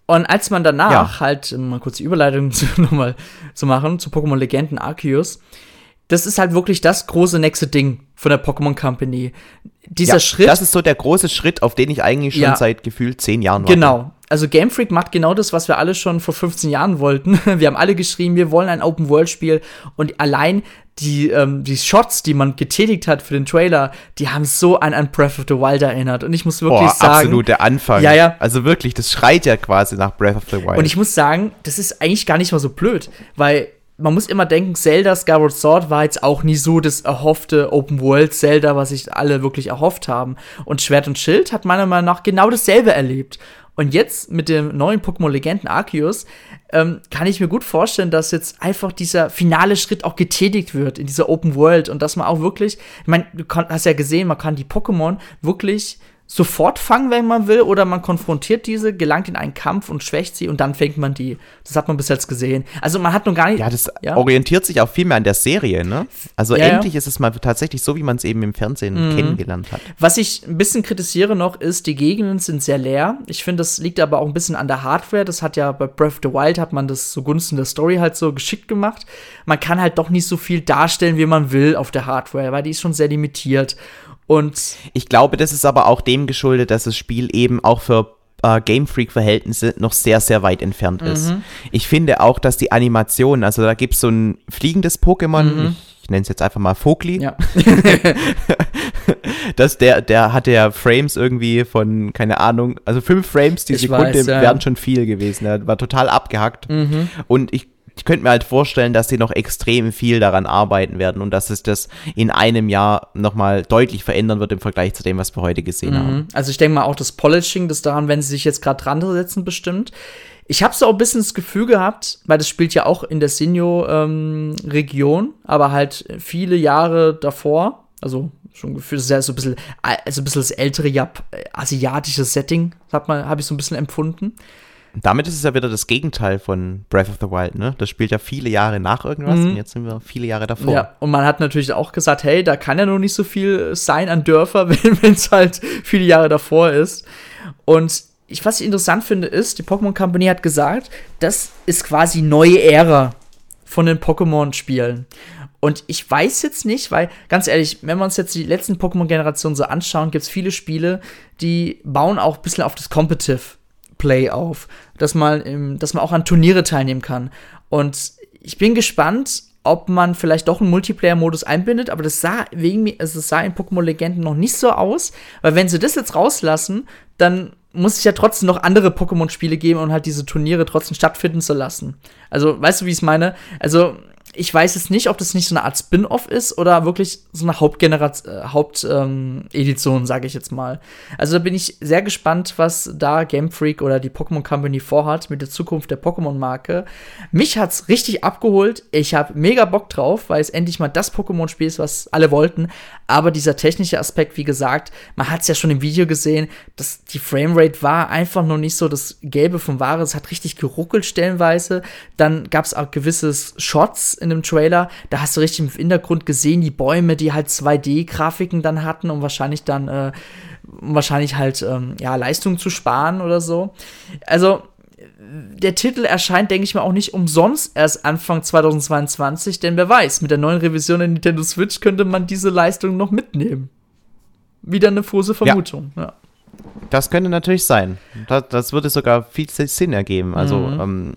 Und als man danach ja. halt, mal kurz die Überleitung *laughs* zu, nochmal zu machen, zu Pokémon Legenden Arceus, das ist halt wirklich das große nächste Ding von der Pokémon Company. Dieser ja, Schritt. Das ist so der große Schritt, auf den ich eigentlich schon ja, seit gefühlt zehn Jahren warte. Genau also Game Freak macht genau das, was wir alle schon vor 15 Jahren wollten. *laughs* Wir haben alle geschrieben, wir wollen ein Open-World-Spiel und allein die, ähm, die Shots, die man getätigt hat für den Trailer, die haben so an, an Breath of the Wild erinnert. Und ich muss wirklich Boah, sagen. Absolut, der Anfang. Ja, ja. Also wirklich, das schreit ja quasi nach Breath of the Wild. Und ich muss sagen, das ist eigentlich gar nicht mal so blöd, weil man muss immer denken, Zelda Skyward Sword war jetzt auch nie so das erhoffte Open World Zelda, was sich alle wirklich erhofft haben. Und Schwert und Schild hat meiner Meinung nach genau dasselbe erlebt. Und jetzt mit dem neuen Pokémon Legenden Arceus ähm, kann ich mir gut vorstellen, dass jetzt einfach dieser finale Schritt auch getätigt wird in dieser Open World und dass man auch wirklich, ich meine, du hast ja gesehen, man kann die Pokémon wirklich sofort fangen, wenn man will, oder man konfrontiert diese, gelangt in einen Kampf und schwächt sie und dann fängt man die. Das hat man bis jetzt gesehen. Also man hat noch gar nicht. Ja, das ja? orientiert sich auch viel mehr an der Serie, ne? Also ja, endlich ja. ist es mal tatsächlich so, wie man es eben im Fernsehen mhm. kennengelernt hat. Was ich ein bisschen kritisiere noch, ist, die Gegenden sind sehr leer. Ich finde, das liegt aber auch ein bisschen an der Hardware. Das hat ja bei Breath of the Wild hat man das zugunsten der Story halt so geschickt gemacht. Man kann halt doch nicht so viel darstellen, wie man will auf der Hardware, weil die ist schon sehr limitiert. Und ich glaube, das ist aber auch dem geschuldet, dass das Spiel eben auch für äh, Game Freak-Verhältnisse noch sehr, sehr weit entfernt ist. Mhm. Ich finde auch, dass die Animation, also da gibt es so ein fliegendes Pokémon, mhm. ich, ich nenne es jetzt einfach mal Vogli. Ja. *laughs* dass der, der hatte ja Frames irgendwie von, keine Ahnung, also fünf Frames die ich Sekunde weiß, ja. wären schon viel gewesen. Er war total abgehackt. Mhm. Und ich ich könnte mir halt vorstellen, dass sie noch extrem viel daran arbeiten werden und dass es das in einem Jahr nochmal deutlich verändern wird im Vergleich zu dem, was wir heute gesehen mhm. haben. Also ich denke mal auch das Polishing, das daran, wenn sie sich jetzt gerade dran setzen, bestimmt. Ich habe so auch ein bisschen das Gefühl gehabt, weil das spielt ja auch in der Sinjo-Region, ähm, aber halt viele Jahre davor, also schon gefühlt sehr so ein bisschen, also ein bisschen das ältere Jap asiatische Setting, habe ich so ein bisschen empfunden. Damit ist es ja wieder das Gegenteil von Breath of the Wild, ne? Das spielt ja viele Jahre nach irgendwas mhm. und jetzt sind wir viele Jahre davor. Ja, und man hat natürlich auch gesagt, hey, da kann ja noch nicht so viel sein an Dörfer, *laughs* wenn es halt viele Jahre davor ist. Und ich, was ich interessant finde, ist, die Pokémon Company hat gesagt, das ist quasi neue Ära von den Pokémon-Spielen. Und ich weiß jetzt nicht, weil, ganz ehrlich, wenn wir uns jetzt die letzten Pokémon-Generationen so anschauen, gibt es viele Spiele, die bauen auch ein bisschen auf das Competitive Play auf, dass man, im, dass man auch an Turniere teilnehmen kann. Und ich bin gespannt, ob man vielleicht doch einen Multiplayer-Modus einbindet, aber das sah wegen mir, also es sah in Pokémon Legenden noch nicht so aus, weil wenn sie das jetzt rauslassen, dann muss es ja trotzdem noch andere Pokémon-Spiele geben und halt diese Turniere trotzdem stattfinden zu lassen. Also, weißt du, wie ich es meine? Also, ich weiß jetzt nicht, ob das nicht so eine Art Spin-off ist oder wirklich so eine Hauptgeneration, äh, Hauptedition, ähm, sage ich jetzt mal. Also da bin ich sehr gespannt, was da Game Freak oder die Pokémon Company vorhat mit der Zukunft der Pokémon-Marke. Mich hat's richtig abgeholt. Ich habe mega Bock drauf, weil es endlich mal das Pokémon-Spiel ist, was alle wollten. Aber dieser technische Aspekt, wie gesagt, man hat es ja schon im Video gesehen, dass die Framerate war einfach noch nicht so das Gelbe vom Wahre. Es hat richtig geruckelt stellenweise. Dann gab es auch gewisse Shots in dem Trailer. Da hast du richtig im Hintergrund gesehen, die Bäume, die halt 2D-Grafiken dann hatten, um wahrscheinlich dann, äh, wahrscheinlich halt, ähm, ja, Leistung zu sparen oder so. Also, der Titel erscheint, denke ich mal, auch nicht umsonst erst Anfang 2022, denn wer weiß, mit der neuen Revision der Nintendo Switch könnte man diese Leistung noch mitnehmen. Wieder eine frohe Vermutung. Ja. ja. Das könnte natürlich sein. Das, das, würde sogar viel Sinn ergeben. Also, mhm. ähm,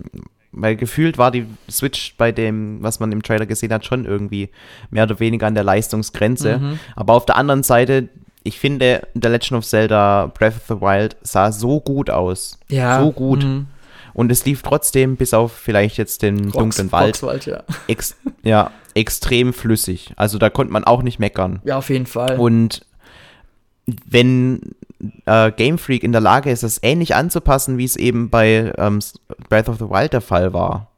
weil gefühlt war die Switch bei dem, was man im Trailer gesehen hat, schon irgendwie mehr oder weniger an der Leistungsgrenze. Mhm. Aber auf der anderen Seite, ich finde, The Legend of Zelda Breath of the Wild sah so gut aus. Ja. So gut. Mhm. Und es lief trotzdem, bis auf vielleicht jetzt den Rox, dunklen Wald, Roxwald, ja. Ex, ja, extrem flüssig. Also da konnte man auch nicht meckern. Ja, auf jeden Fall. Und wenn äh, Game Freak in der Lage ist, das ähnlich anzupassen, wie es eben bei ähm, Breath of the Wild der Fall war,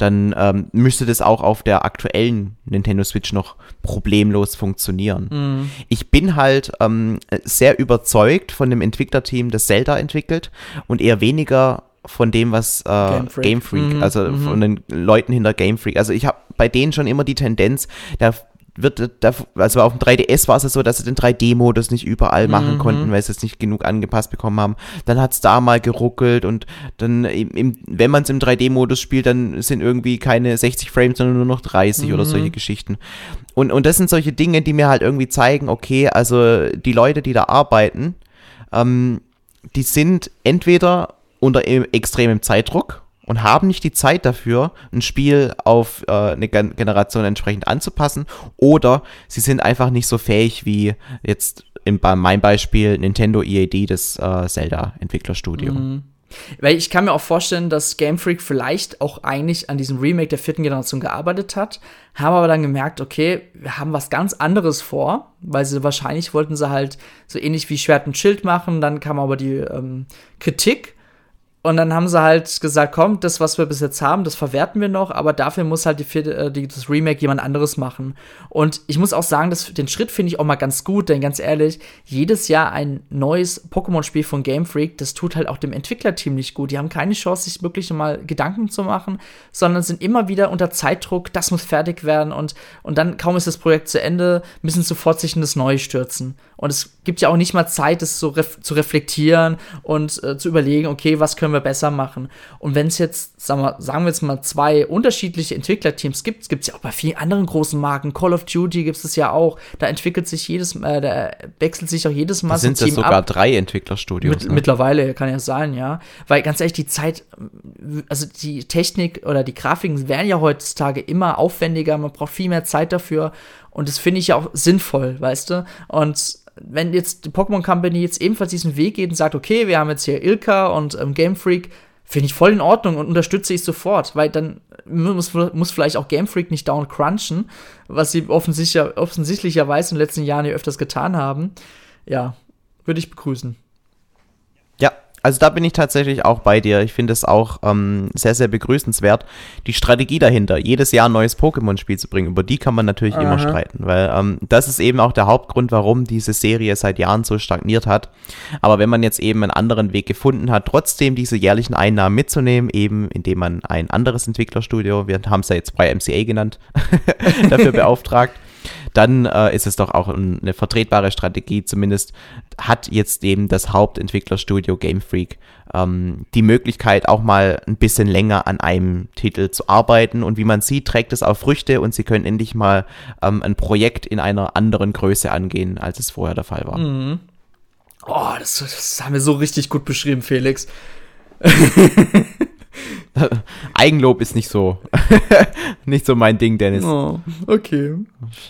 dann ähm, müsste das auch auf der aktuellen Nintendo Switch noch problemlos funktionieren. Mhm. Ich bin halt ähm, sehr überzeugt von dem Entwicklerteam, das Zelda entwickelt und eher weniger von dem, was äh, Game Freak, Game Freak mhm, also mhm. von den Leuten hinter Game Freak. Also ich habe bei denen schon immer die Tendenz, da wird, da, also auf dem 3DS war es so, dass sie den 3D-Modus nicht überall machen mhm. konnten, weil sie es nicht genug angepasst bekommen haben. Dann hat es da mal geruckelt und dann, im, wenn man es im 3D-Modus spielt, dann sind irgendwie keine 60 Frames, sondern nur noch 30 mhm. oder solche Geschichten. Und, und das sind solche Dinge, die mir halt irgendwie zeigen, okay, also die Leute, die da arbeiten, ähm, die sind entweder unter extremem Zeitdruck und haben nicht die Zeit dafür, ein Spiel auf äh, eine Gen Generation entsprechend anzupassen, oder sie sind einfach nicht so fähig wie jetzt in, bei meinem Beispiel Nintendo EAD, das äh, Zelda-Entwicklerstudio. Mhm. Weil ich kann mir auch vorstellen, dass Game Freak vielleicht auch eigentlich an diesem Remake der vierten Generation gearbeitet hat, haben aber dann gemerkt, okay, wir haben was ganz anderes vor, weil sie wahrscheinlich wollten sie halt so ähnlich wie Schwert und Schild machen, dann kam aber die ähm, Kritik und dann haben sie halt gesagt, komm, das, was wir bis jetzt haben, das verwerten wir noch, aber dafür muss halt die, äh, die, das Remake jemand anderes machen. Und ich muss auch sagen, dass, den Schritt finde ich auch mal ganz gut, denn ganz ehrlich, jedes Jahr ein neues Pokémon-Spiel von Game Freak, das tut halt auch dem Entwicklerteam nicht gut. Die haben keine Chance, sich wirklich mal Gedanken zu machen, sondern sind immer wieder unter Zeitdruck, das muss fertig werden und, und dann kaum ist das Projekt zu Ende, müssen sofort sich in das Neue stürzen. Und es gibt ja auch nicht mal Zeit, das so ref zu reflektieren und äh, zu überlegen, okay, was können wir besser machen. Und wenn es jetzt, sagen wir, sagen wir jetzt mal, zwei unterschiedliche Entwicklerteams gibt, gibt es ja auch bei vielen anderen großen Marken, Call of Duty gibt es ja auch, da entwickelt sich jedes, äh, da wechselt sich auch jedes Mal da sind es sogar ab. drei Entwicklerstudios. Mit, ne? Mittlerweile kann ja sein, ja. Weil ganz ehrlich, die Zeit, also die Technik oder die Grafiken werden ja heutzutage immer aufwendiger, man braucht viel mehr Zeit dafür. Und das finde ich ja auch sinnvoll, weißt du? Und wenn jetzt die Pokémon Company jetzt ebenfalls diesen Weg geht und sagt, okay, wir haben jetzt hier Ilka und ähm, Game Freak, finde ich voll in Ordnung und unterstütze ich sofort, weil dann muss, muss vielleicht auch Game Freak nicht down crunchen, was sie offensichtlich, offensichtlicherweise in den letzten Jahren ja öfters getan haben. Ja, würde ich begrüßen. Also da bin ich tatsächlich auch bei dir. Ich finde es auch ähm, sehr, sehr begrüßenswert. Die Strategie dahinter, jedes Jahr ein neues Pokémon-Spiel zu bringen, über die kann man natürlich Aha. immer streiten, weil ähm, das ist eben auch der Hauptgrund, warum diese Serie seit Jahren so stagniert hat. Aber wenn man jetzt eben einen anderen Weg gefunden hat, trotzdem diese jährlichen Einnahmen mitzunehmen, eben indem man ein anderes Entwicklerstudio, wir haben es ja jetzt bei MCA genannt, *laughs* dafür *laughs* beauftragt, dann äh, ist es doch auch eine vertretbare Strategie. Zumindest hat jetzt eben das Hauptentwicklerstudio Game Freak ähm, die Möglichkeit, auch mal ein bisschen länger an einem Titel zu arbeiten. Und wie man sieht, trägt es auch Früchte und sie können endlich mal ähm, ein Projekt in einer anderen Größe angehen, als es vorher der Fall war. Mhm. Oh, das, das haben wir so richtig gut beschrieben, Felix. *laughs* *laughs* Eigenlob ist nicht so, *laughs* nicht so mein Ding, Dennis. Oh, okay.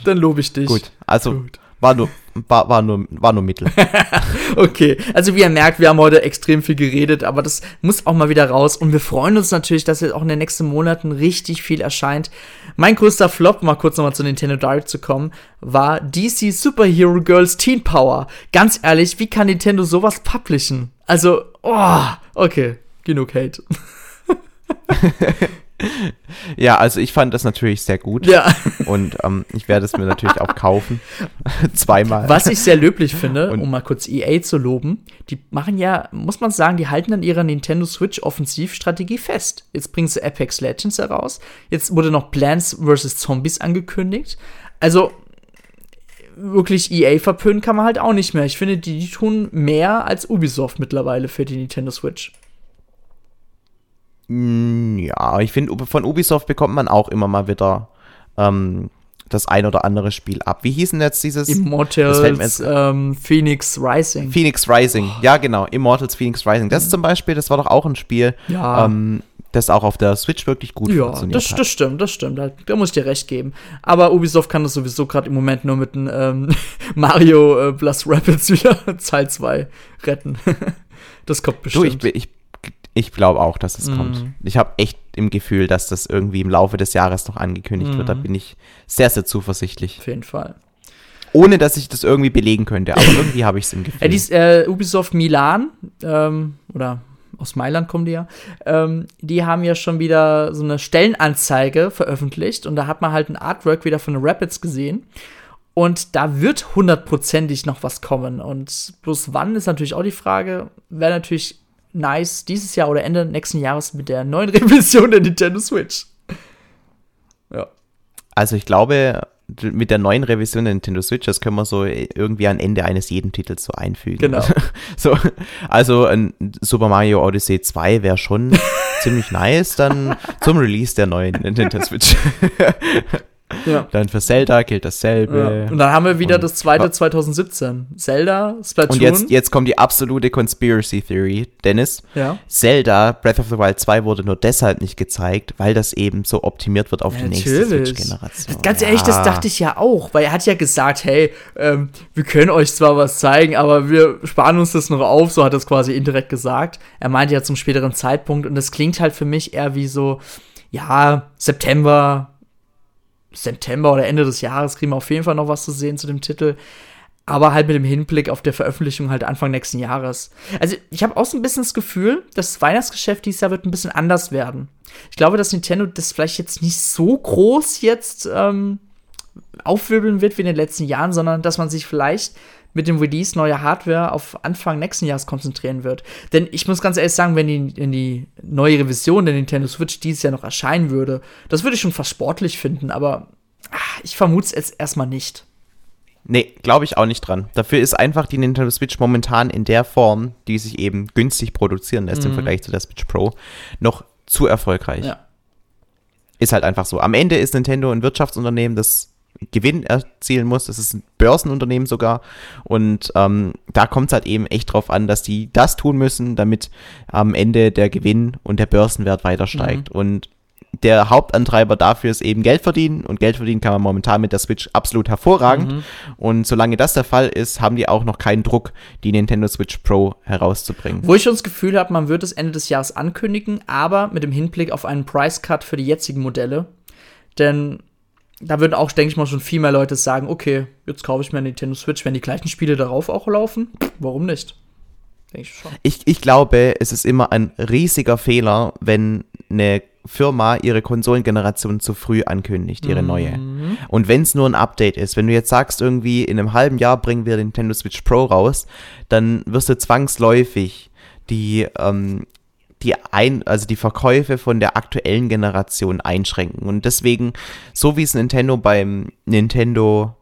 Dann lobe ich dich. Gut, also Gut. War, nur, war, war, nur, war nur Mittel. *laughs* okay, also wie ihr merkt, wir haben heute extrem viel geredet, aber das muss auch mal wieder raus. Und wir freuen uns natürlich, dass jetzt auch in den nächsten Monaten richtig viel erscheint. Mein größter Flop, mal kurz nochmal zu Nintendo Direct zu kommen, war DC Superhero Girls Teen Power. Ganz ehrlich, wie kann Nintendo sowas publishen? Also, oh, okay, genug Hate. *laughs* Ja, also ich fand das natürlich sehr gut. Ja. Und ähm, ich werde es mir natürlich auch kaufen. *laughs* Zweimal. Was ich sehr löblich finde, Und um mal kurz EA zu loben, die machen ja, muss man sagen, die halten an ihrer Nintendo Switch Offensivstrategie fest. Jetzt bringen sie Apex Legends heraus. Jetzt wurde noch Plants vs. Zombies angekündigt. Also, wirklich EA verpönen kann man halt auch nicht mehr. Ich finde, die, die tun mehr als Ubisoft mittlerweile für die Nintendo Switch. Mm, ja, ich finde, von Ubisoft bekommt man auch immer mal wieder ähm, das ein oder andere Spiel ab. Wie hieß denn jetzt dieses? Immortals ähm, Phoenix Rising. Phoenix Rising, ja genau, Immortals Phoenix Rising. Das ist zum Beispiel, das war doch auch ein Spiel, ja. ähm, das auch auf der Switch wirklich gut ja, funktioniert das, hat. das stimmt, das stimmt. Da, da, muss ich dir recht geben. Aber Ubisoft kann das sowieso gerade im Moment nur mit einem ähm, *laughs* Mario äh, Plus Rapids wieder *laughs* Teil 2 retten. *laughs* das kommt bestimmt. Du, ich, ich ich glaube auch, dass es mm. kommt. Ich habe echt im Gefühl, dass das irgendwie im Laufe des Jahres noch angekündigt mm. wird. Da mhm. bin ich sehr, sehr zuversichtlich. Auf jeden Fall. Ohne dass ich das irgendwie belegen könnte, aber irgendwie habe ich es im *laughs* Gefühl. Ja, dies, äh, Ubisoft Milan, ähm, oder aus Mailand kommen die ja, ähm, die haben ja schon wieder so eine Stellenanzeige veröffentlicht und da hat man halt ein Artwork wieder von den Rapids gesehen. Und da wird hundertprozentig noch was kommen. Und bloß wann ist natürlich auch die Frage. Wäre natürlich nice dieses Jahr oder Ende nächsten Jahres mit der neuen *laughs* Revision der Nintendo Switch. Ja. Also ich glaube, mit der neuen Revision der Nintendo Switch, das können wir so irgendwie am Ende eines jeden Titels so einfügen. Genau. *laughs* so, also ein Super Mario Odyssey 2 wäre schon *laughs* ziemlich nice dann zum Release der neuen Nintendo Switch. Ja. Dann für Zelda gilt dasselbe. Ja. Und dann haben wir wieder und, das zweite 2017. Zelda, Splatoon. Und jetzt, jetzt kommt die absolute Conspiracy Theory, Dennis. Ja. Zelda Breath of the Wild 2 wurde nur deshalb nicht gezeigt, weil das eben so optimiert wird auf ja, die nächste Switch-Generation. Ganz ehrlich, das dachte ich ja auch, weil er hat ja gesagt, hey, ähm, wir können euch zwar was zeigen, aber wir sparen uns das noch auf, so hat er es quasi indirekt gesagt. Er meinte ja zum späteren Zeitpunkt und das klingt halt für mich eher wie so, ja, September, September oder Ende des Jahres kriegen wir auf jeden Fall noch was zu sehen zu dem Titel. Aber halt mit dem Hinblick auf der Veröffentlichung halt Anfang nächsten Jahres. Also ich habe auch so ein bisschen das Gefühl, das Weihnachtsgeschäft dieses Jahr wird ein bisschen anders werden. Ich glaube, dass Nintendo das vielleicht jetzt nicht so groß jetzt ähm, aufwirbeln wird wie in den letzten Jahren, sondern dass man sich vielleicht mit dem Release neuer Hardware auf Anfang nächsten Jahres konzentrieren wird. Denn ich muss ganz ehrlich sagen, wenn die, wenn die neue Revision der Nintendo Switch dieses Jahr noch erscheinen würde, das würde ich schon fast sportlich finden, aber ach, ich vermute es jetzt erstmal nicht. Nee, glaube ich auch nicht dran. Dafür ist einfach die Nintendo Switch momentan in der Form, die sich eben günstig produzieren lässt mhm. im Vergleich zu der Switch Pro, noch zu erfolgreich. Ja. Ist halt einfach so. Am Ende ist Nintendo ein Wirtschaftsunternehmen, das Gewinn erzielen muss. Das ist ein Börsenunternehmen sogar. Und ähm, da kommt es halt eben echt drauf an, dass die das tun müssen, damit am Ende der Gewinn und der Börsenwert weiter steigt. Mhm. Und der Hauptantreiber dafür ist eben Geld verdienen und Geld verdienen kann man momentan mit der Switch absolut hervorragend. Mhm. Und solange das der Fall ist, haben die auch noch keinen Druck, die Nintendo Switch Pro herauszubringen. Wo ich schon das Gefühl habe, man wird es Ende des Jahres ankündigen, aber mit dem Hinblick auf einen Price Cut für die jetzigen Modelle. Denn da würden auch, denke ich mal, schon viel mehr Leute sagen, okay, jetzt kaufe ich mir eine Nintendo Switch, wenn die gleichen Spiele darauf auch laufen. Warum nicht? Denke ich schon. Ich, ich glaube, es ist immer ein riesiger Fehler, wenn eine Firma ihre Konsolengeneration zu früh ankündigt, ihre mhm. neue. Und wenn es nur ein Update ist, wenn du jetzt sagst, irgendwie in einem halben Jahr bringen wir Nintendo Switch Pro raus, dann wirst du zwangsläufig die ähm, die ein, also die Verkäufe von der aktuellen Generation einschränken. Und deswegen, so wie es Nintendo beim Nintendo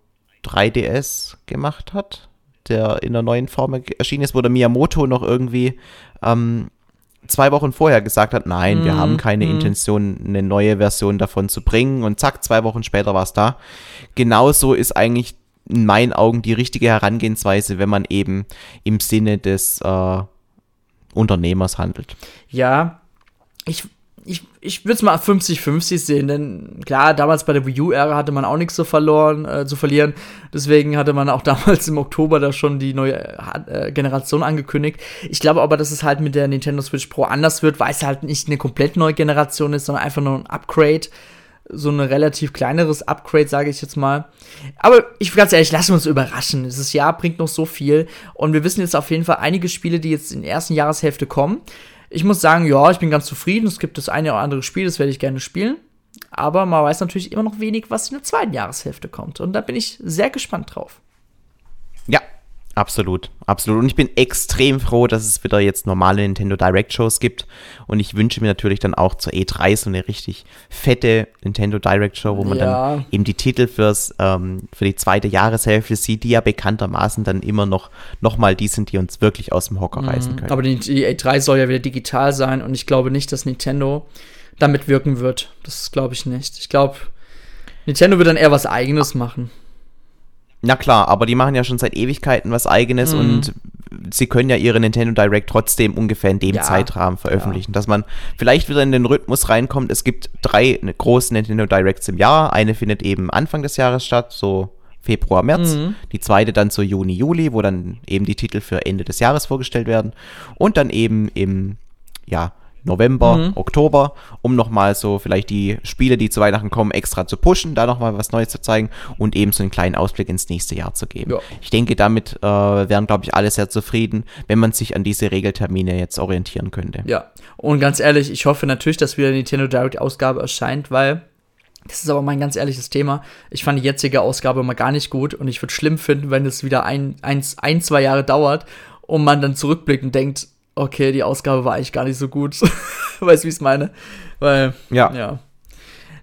3DS gemacht hat, der in der neuen Form erschienen ist, wo der Miyamoto noch irgendwie ähm, zwei Wochen vorher gesagt hat, nein, mm, wir haben keine mm. Intention, eine neue Version davon zu bringen. Und zack, zwei Wochen später war es da. Genauso ist eigentlich in meinen Augen die richtige Herangehensweise, wenn man eben im Sinne des äh, Unternehmers handelt. Ja, ich, ich, ich würde es mal 50-50 sehen, denn klar, damals bei der Wii U-Ära hatte man auch nichts zu verloren, äh, zu verlieren. Deswegen hatte man auch *laughs* damals im Oktober da schon die neue äh, Generation angekündigt. Ich glaube aber, dass es halt mit der Nintendo Switch Pro anders wird, weil es halt nicht eine komplett neue Generation ist, sondern einfach nur ein Upgrade so ein relativ kleineres Upgrade, sage ich jetzt mal. Aber ich ganz ehrlich, lassen wir uns überraschen. Dieses Jahr bringt noch so viel und wir wissen jetzt auf jeden Fall einige Spiele, die jetzt in der ersten Jahreshälfte kommen. ich muss sagen, ja, ich bin ganz zufrieden. Es gibt das eine oder andere Spiel, das werde ich gerne spielen. Aber man weiß natürlich immer noch wenig, was in der zweiten Jahreshälfte kommt. Und da bin ich sehr gespannt drauf. Ja, Absolut, absolut. Und ich bin extrem froh, dass es wieder jetzt normale Nintendo Direct Shows gibt. Und ich wünsche mir natürlich dann auch zur E3 so eine richtig fette Nintendo Direct Show, wo man ja. dann eben die Titel fürs, ähm, für die zweite Jahreshälfte sieht, die ja bekanntermaßen dann immer noch, noch mal die sind, die uns wirklich aus dem Hocker mhm. reißen können. Aber die, die E3 soll ja wieder digital sein und ich glaube nicht, dass Nintendo damit wirken wird. Das glaube ich nicht. Ich glaube, Nintendo wird dann eher was Eigenes machen. Na klar, aber die machen ja schon seit Ewigkeiten was eigenes mhm. und sie können ja ihre Nintendo Direct trotzdem ungefähr in dem ja, Zeitrahmen veröffentlichen, ja. dass man vielleicht wieder in den Rhythmus reinkommt. Es gibt drei ne, große Nintendo Directs im Jahr. Eine findet eben Anfang des Jahres statt, so Februar, März. Mhm. Die zweite dann so Juni, Juli, wo dann eben die Titel für Ende des Jahres vorgestellt werden. Und dann eben im, ja, November, mhm. Oktober, um nochmal so vielleicht die Spiele, die zu Weihnachten kommen, extra zu pushen, da nochmal was Neues zu zeigen und eben so einen kleinen Ausblick ins nächste Jahr zu geben. Ja. Ich denke, damit äh, wären, glaube ich, alle sehr zufrieden, wenn man sich an diese Regeltermine jetzt orientieren könnte. Ja, und ganz ehrlich, ich hoffe natürlich, dass wieder eine Nintendo Direct Ausgabe erscheint, weil das ist aber mein ganz ehrliches Thema. Ich fand die jetzige Ausgabe mal gar nicht gut und ich würde schlimm finden, wenn es wieder ein, ein, ein, zwei Jahre dauert und man dann zurückblickt und denkt, okay, die Ausgabe war eigentlich gar nicht so gut. *laughs* weißt du, wie ich es meine? Weil, ja. ja.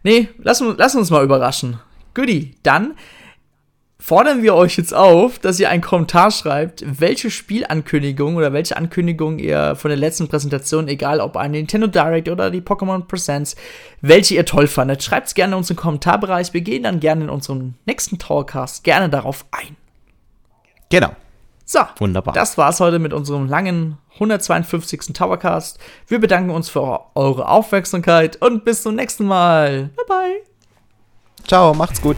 Nee, lass, lass uns mal überraschen. Goodie, dann fordern wir euch jetzt auf, dass ihr einen Kommentar schreibt, welche Spielankündigung oder welche Ankündigung ihr von der letzten Präsentation, egal ob ein Nintendo Direct oder die Pokémon Presents, welche ihr toll fandet. Schreibt es gerne in unseren Kommentarbereich. Wir gehen dann gerne in unserem nächsten Towercast gerne darauf ein. Genau. So, wunderbar. Das war's heute mit unserem langen 152. Towercast. Wir bedanken uns für eure Aufmerksamkeit und bis zum nächsten Mal. Bye bye. Ciao, macht's gut.